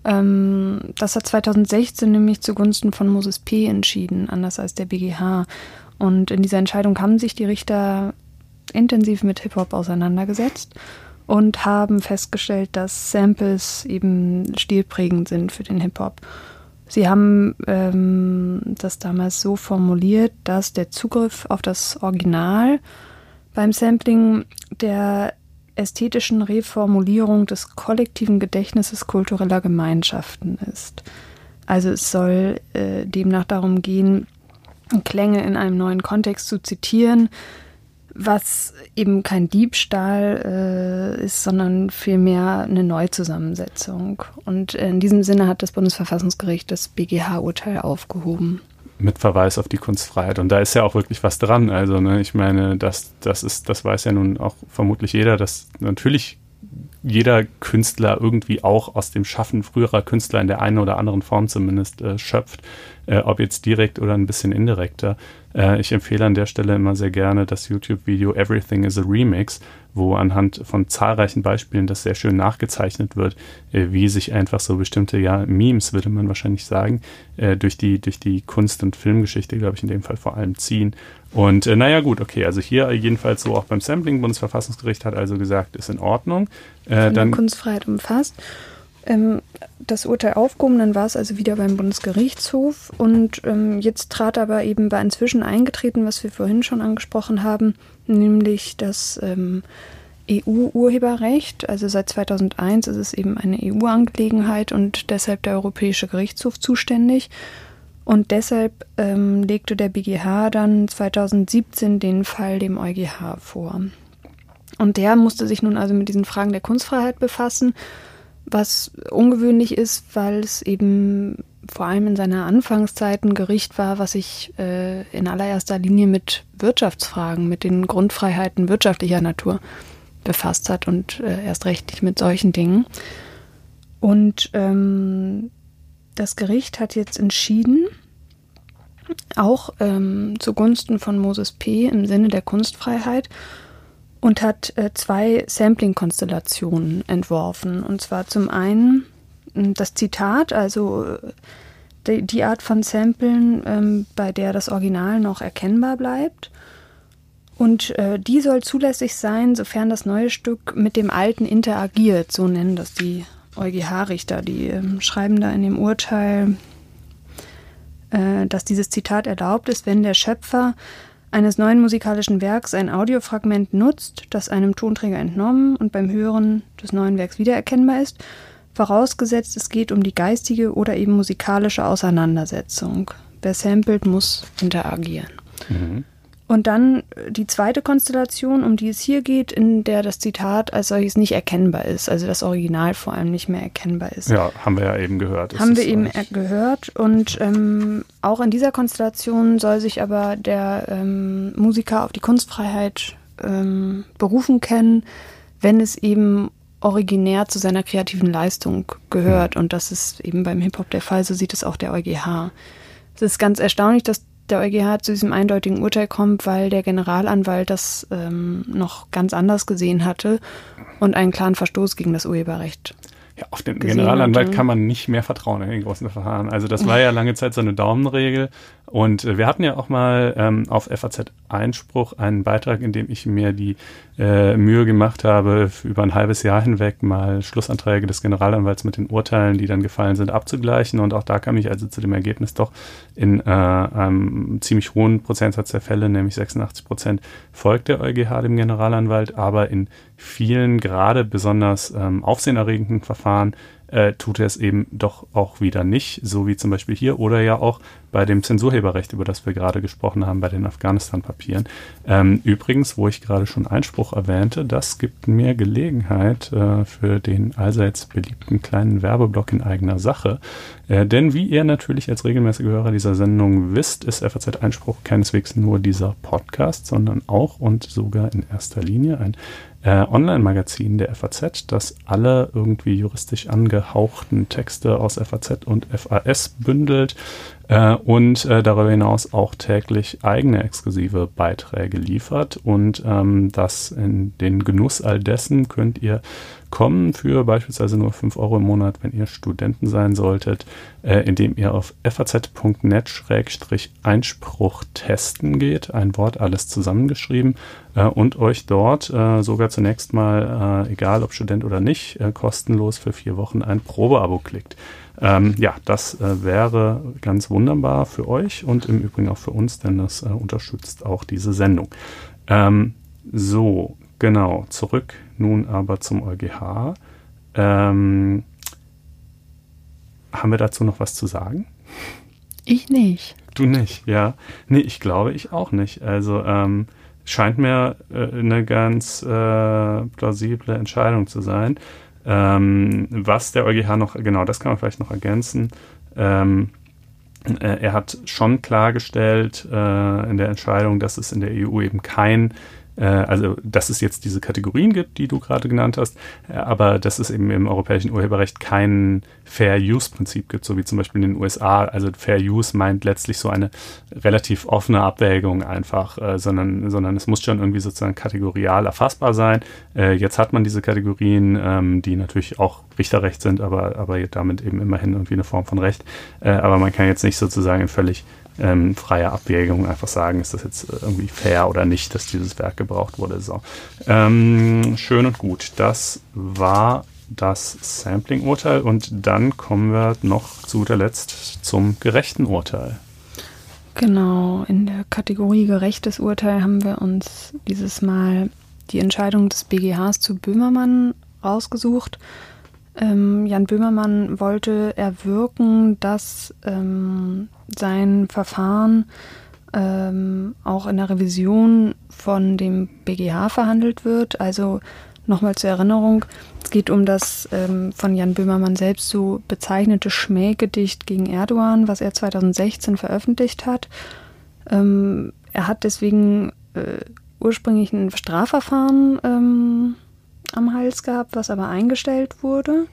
Ähm, das hat 2016 nämlich zugunsten von Moses P. entschieden, anders als der BGH. Und in dieser Entscheidung haben sich die Richter intensiv mit Hip-Hop auseinandergesetzt und haben festgestellt, dass Samples eben stilprägend sind für den Hip-Hop. Sie haben ähm, das damals so formuliert, dass der Zugriff auf das Original beim Sampling der ästhetischen Reformulierung des kollektiven Gedächtnisses kultureller Gemeinschaften ist. Also es soll äh, demnach darum gehen, Klänge in einem neuen Kontext zu zitieren, was eben kein Diebstahl äh, ist, sondern vielmehr eine Neuzusammensetzung. Und in diesem Sinne hat das Bundesverfassungsgericht das BGH-Urteil aufgehoben mit Verweis auf die Kunstfreiheit. Und da ist ja auch wirklich was dran. Also, ne, ich meine, das, das ist, das weiß ja nun auch vermutlich jeder, dass natürlich jeder Künstler irgendwie auch aus dem Schaffen früherer Künstler in der einen oder anderen Form zumindest äh, schöpft, äh, ob jetzt direkt oder ein bisschen indirekter. Äh, ich empfehle an der Stelle immer sehr gerne das YouTube-Video Everything is a Remix, wo anhand von zahlreichen Beispielen das sehr schön nachgezeichnet wird, äh, wie sich einfach so bestimmte, ja, Memes, würde man wahrscheinlich sagen, äh, durch, die, durch die Kunst- und Filmgeschichte, glaube ich, in dem Fall vor allem ziehen. Und äh, naja, gut, okay, also hier jedenfalls so auch beim Sampling, Bundesverfassungsgericht hat also gesagt, ist in Ordnung. Äh, dann Kunstfreiheit umfasst ähm, das Urteil aufgehoben, dann war es also wieder beim Bundesgerichtshof und ähm, jetzt trat aber eben bei inzwischen eingetreten, was wir vorhin schon angesprochen haben, nämlich das ähm, EU-Urheberrecht. Also seit 2001 ist es eben eine EU-Angelegenheit und deshalb der Europäische Gerichtshof zuständig. Und deshalb ähm, legte der BGH dann 2017 den Fall dem EuGH vor. Und der musste sich nun also mit diesen Fragen der Kunstfreiheit befassen was ungewöhnlich ist, weil es eben vor allem in seiner Anfangszeit ein Gericht war, was sich äh, in allererster Linie mit Wirtschaftsfragen, mit den Grundfreiheiten wirtschaftlicher Natur befasst hat und äh, erst recht nicht mit solchen Dingen. Und ähm, das Gericht hat jetzt entschieden, auch ähm, zugunsten von Moses P. im Sinne der Kunstfreiheit und hat äh, zwei Sampling-Konstellationen entworfen. Und zwar zum einen hm, das Zitat, also äh, die, die Art von Samplen, ähm, bei der das Original noch erkennbar bleibt. Und äh, die soll zulässig sein, sofern das neue Stück mit dem alten interagiert, so nennen das die EuGH-Richter. Die äh, schreiben da in dem Urteil, äh, dass dieses Zitat erlaubt ist, wenn der Schöpfer eines neuen musikalischen Werks ein Audiofragment nutzt, das einem Tonträger entnommen und beim Hören des neuen Werks wiedererkennbar ist, vorausgesetzt es geht um die geistige oder eben musikalische Auseinandersetzung. Wer samplet, muss interagieren. Mhm. Und dann äh, die zweite Konstellation, um die es hier geht, in der das Zitat als solches nicht erkennbar ist, also das Original vor allem nicht mehr erkennbar ist. Ja, haben wir ja eben gehört. Haben wir eben gehört. Und ähm, auch in dieser Konstellation soll sich aber der ähm, Musiker auf die Kunstfreiheit ähm, berufen können, wenn es eben originär zu seiner kreativen Leistung gehört. Mhm. Und das ist eben beim Hip-Hop der Fall, so sieht es auch der EuGH. Es ist ganz erstaunlich, dass der EuGH zu diesem eindeutigen Urteil kommt, weil der Generalanwalt das ähm, noch ganz anders gesehen hatte und einen klaren Verstoß gegen das Urheberrecht ja, auf den Generalanwalt hatte. kann man nicht mehr vertrauen in den großen Verfahren. Also das war ja lange Zeit so eine Daumenregel. Und äh, wir hatten ja auch mal ähm, auf FAZ Einspruch einen Beitrag, in dem ich mir die äh, Mühe gemacht habe, über ein halbes Jahr hinweg mal Schlussanträge des Generalanwalts mit den Urteilen, die dann gefallen sind, abzugleichen. Und auch da kam ich also zu dem Ergebnis doch in äh, einem ziemlich hohen Prozentsatz der Fälle, nämlich 86 Prozent, folgt der EuGH dem Generalanwalt, aber in vielen gerade besonders ähm, aufsehenerregenden Verfahren äh, tut er es eben doch auch wieder nicht, so wie zum Beispiel hier oder ja auch bei dem Zensurheberrecht, über das wir gerade gesprochen haben, bei den Afghanistan-Papieren. Ähm, übrigens, wo ich gerade schon Einspruch erwähnte, das gibt mir Gelegenheit äh, für den allseits beliebten kleinen Werbeblock in eigener Sache. Äh, denn wie ihr natürlich als regelmäßige Hörer dieser Sendung wisst, ist FAZ Einspruch keineswegs nur dieser Podcast, sondern auch und sogar in erster Linie ein äh, Online-Magazin der FAZ, das alle irgendwie juristisch angehauchten Texte aus FAZ und FAS bündelt. Äh, und äh, darüber hinaus auch täglich eigene exklusive Beiträge liefert. Und ähm, das in den Genuss all dessen könnt ihr kommen für beispielsweise nur 5 Euro im Monat, wenn ihr Studenten sein solltet, äh, indem ihr auf faz.net-einspruch testen geht, ein Wort alles zusammengeschrieben äh, und euch dort äh, sogar zunächst mal, äh, egal ob Student oder nicht, äh, kostenlos für vier Wochen ein Probeabo klickt. Ähm, ja, das äh, wäre ganz wunderbar für euch und im Übrigen auch für uns, denn das unterstützt auch diese Sendung. Ähm, so, genau, zurück nun aber zum EuGH. Ähm, haben wir dazu noch was zu sagen? Ich nicht. Du nicht, ja. Nee, ich glaube, ich auch nicht. Also ähm, scheint mir äh, eine ganz äh, plausible Entscheidung zu sein. Ähm, was der EuGH noch, genau, das kann man vielleicht noch ergänzen. Ähm, äh, er hat schon klargestellt äh, in der Entscheidung, dass es in der EU eben kein also dass es jetzt diese Kategorien gibt, die du gerade genannt hast, äh, aber dass es eben im europäischen Urheberrecht kein Fair Use Prinzip gibt, so wie zum Beispiel in den USA. Also Fair Use meint letztlich so eine relativ offene Abwägung einfach, äh, sondern, sondern es muss schon irgendwie sozusagen kategorial erfassbar sein. Äh, jetzt hat man diese Kategorien, ähm, die natürlich auch Richterrecht sind, aber, aber damit eben immerhin irgendwie eine Form von Recht. Äh, aber man kann jetzt nicht sozusagen in völlig ähm, freie Abwägung einfach sagen, ist das jetzt irgendwie fair oder nicht, dass dieses Werk gebraucht wurde. So. Ähm, schön und gut. Das war das Sampling-Urteil und dann kommen wir noch zu guter Letzt zum gerechten Urteil. Genau, in der Kategorie gerechtes Urteil haben wir uns dieses Mal die Entscheidung des BGHs zu Böhmermann rausgesucht. Ähm, Jan Böhmermann wollte erwirken, dass ähm, sein Verfahren ähm, auch in der Revision von dem BGH verhandelt wird. Also nochmal zur Erinnerung, es geht um das ähm, von Jan Böhmermann selbst so bezeichnete Schmähgedicht gegen Erdogan, was er 2016 veröffentlicht hat. Ähm, er hat deswegen äh, ursprünglich ein Strafverfahren ähm, am Hals gehabt, was aber eingestellt wurde.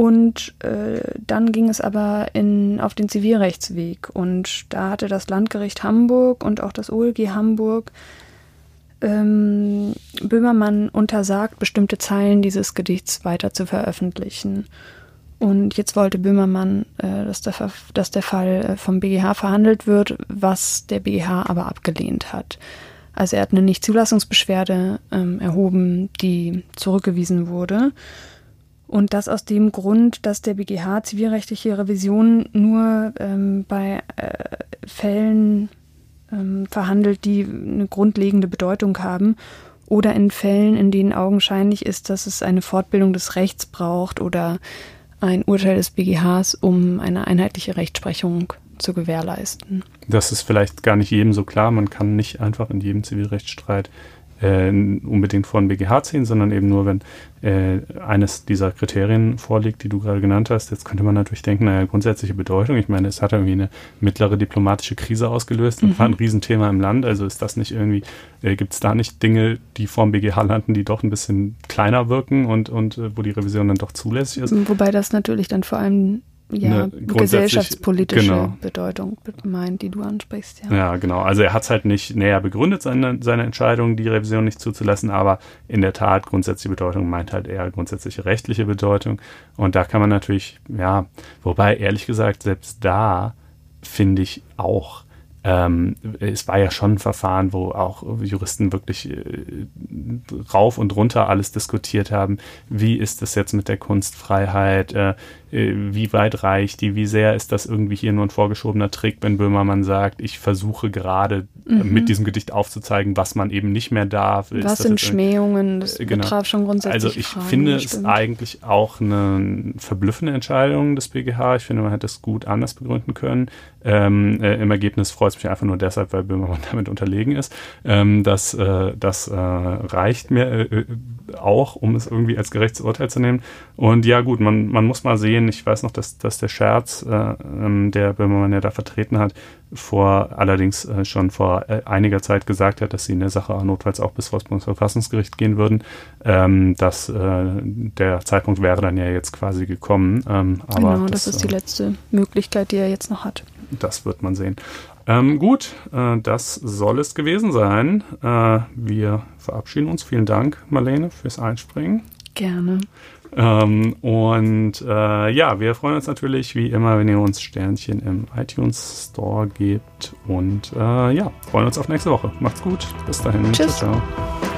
Und äh, dann ging es aber in, auf den Zivilrechtsweg. Und da hatte das Landgericht Hamburg und auch das OLG Hamburg ähm, Böhmermann untersagt, bestimmte Zeilen dieses Gedichts weiter zu veröffentlichen. Und jetzt wollte Böhmermann, äh, dass, der, dass der Fall äh, vom BGH verhandelt wird, was der BGH aber abgelehnt hat. Also er hat eine Nichtzulassungsbeschwerde ähm, erhoben, die zurückgewiesen wurde. Und das aus dem Grund, dass der BGH zivilrechtliche Revision nur ähm, bei äh, Fällen ähm, verhandelt, die eine grundlegende Bedeutung haben oder in Fällen, in denen augenscheinlich ist, dass es eine Fortbildung des Rechts braucht oder ein Urteil des BGHs, um eine einheitliche Rechtsprechung zu gewährleisten. Das ist vielleicht gar nicht jedem so klar. Man kann nicht einfach in jedem Zivilrechtsstreit äh, unbedingt vor den BGH ziehen, sondern eben nur, wenn äh, eines dieser Kriterien vorliegt, die du gerade genannt hast. Jetzt könnte man natürlich denken, naja, grundsätzliche Bedeutung. Ich meine, es hat irgendwie eine mittlere diplomatische Krise ausgelöst und mhm. war ein Riesenthema im Land. Also ist das nicht irgendwie, äh, gibt es da nicht Dinge, die vor dem BGH landen, die doch ein bisschen kleiner wirken und, und äh, wo die Revision dann doch zulässig ist? Wobei das natürlich dann vor allem ja, gesellschaftspolitische genau. Bedeutung meint, die du ansprichst. Ja, ja genau. Also er hat es halt nicht näher begründet, seine, seine Entscheidung, die Revision nicht zuzulassen, aber in der Tat grundsätzliche Bedeutung meint halt eher grundsätzliche rechtliche Bedeutung. Und da kann man natürlich, ja, wobei ehrlich gesagt, selbst da finde ich auch, ähm, es war ja schon ein Verfahren, wo auch Juristen wirklich äh, rauf und runter alles diskutiert haben. Wie ist es jetzt mit der Kunstfreiheit? Äh, wie weit reicht die, wie sehr ist das irgendwie hier nur ein vorgeschobener Trick, wenn Böhmermann sagt, ich versuche gerade äh, mhm. mit diesem Gedicht aufzuzeigen, was man eben nicht mehr darf. Was sind Schmähungen? Das äh, genau. betraf schon grundsätzlich. Also ich Fragen, finde es eigentlich auch eine verblüffende Entscheidung des BGH. Ich finde, man hätte es gut anders begründen können. Ähm, äh, Im Ergebnis freut es mich einfach nur deshalb, weil Böhmermann damit unterlegen ist. Ähm, das äh, das äh, reicht mir auch, um es irgendwie als gerechtes Urteil zu nehmen. Und ja gut, man, man muss mal sehen, ich weiß noch, dass, dass der Scherz, äh, ähm, der Böhmermann ja da vertreten hat, vor allerdings äh, schon vor äh, einiger Zeit gesagt hat, dass sie in der Sache notfalls auch bis vor das Bundesverfassungsgericht gehen würden. Ähm, dass äh, der Zeitpunkt wäre dann ja jetzt quasi gekommen. Ähm, aber genau, das, das ist die äh, letzte Möglichkeit, die er jetzt noch hat. das wird man sehen. Ähm, gut, äh, das soll es gewesen sein. Äh, wir verabschieden uns. Vielen Dank, Marlene, fürs Einspringen. Gerne. Ähm, und äh, ja, wir freuen uns natürlich wie immer, wenn ihr uns Sternchen im iTunes Store gebt. Und äh, ja, freuen uns auf nächste Woche. Macht's gut. Bis dahin. Tschüss. Ciao, ciao.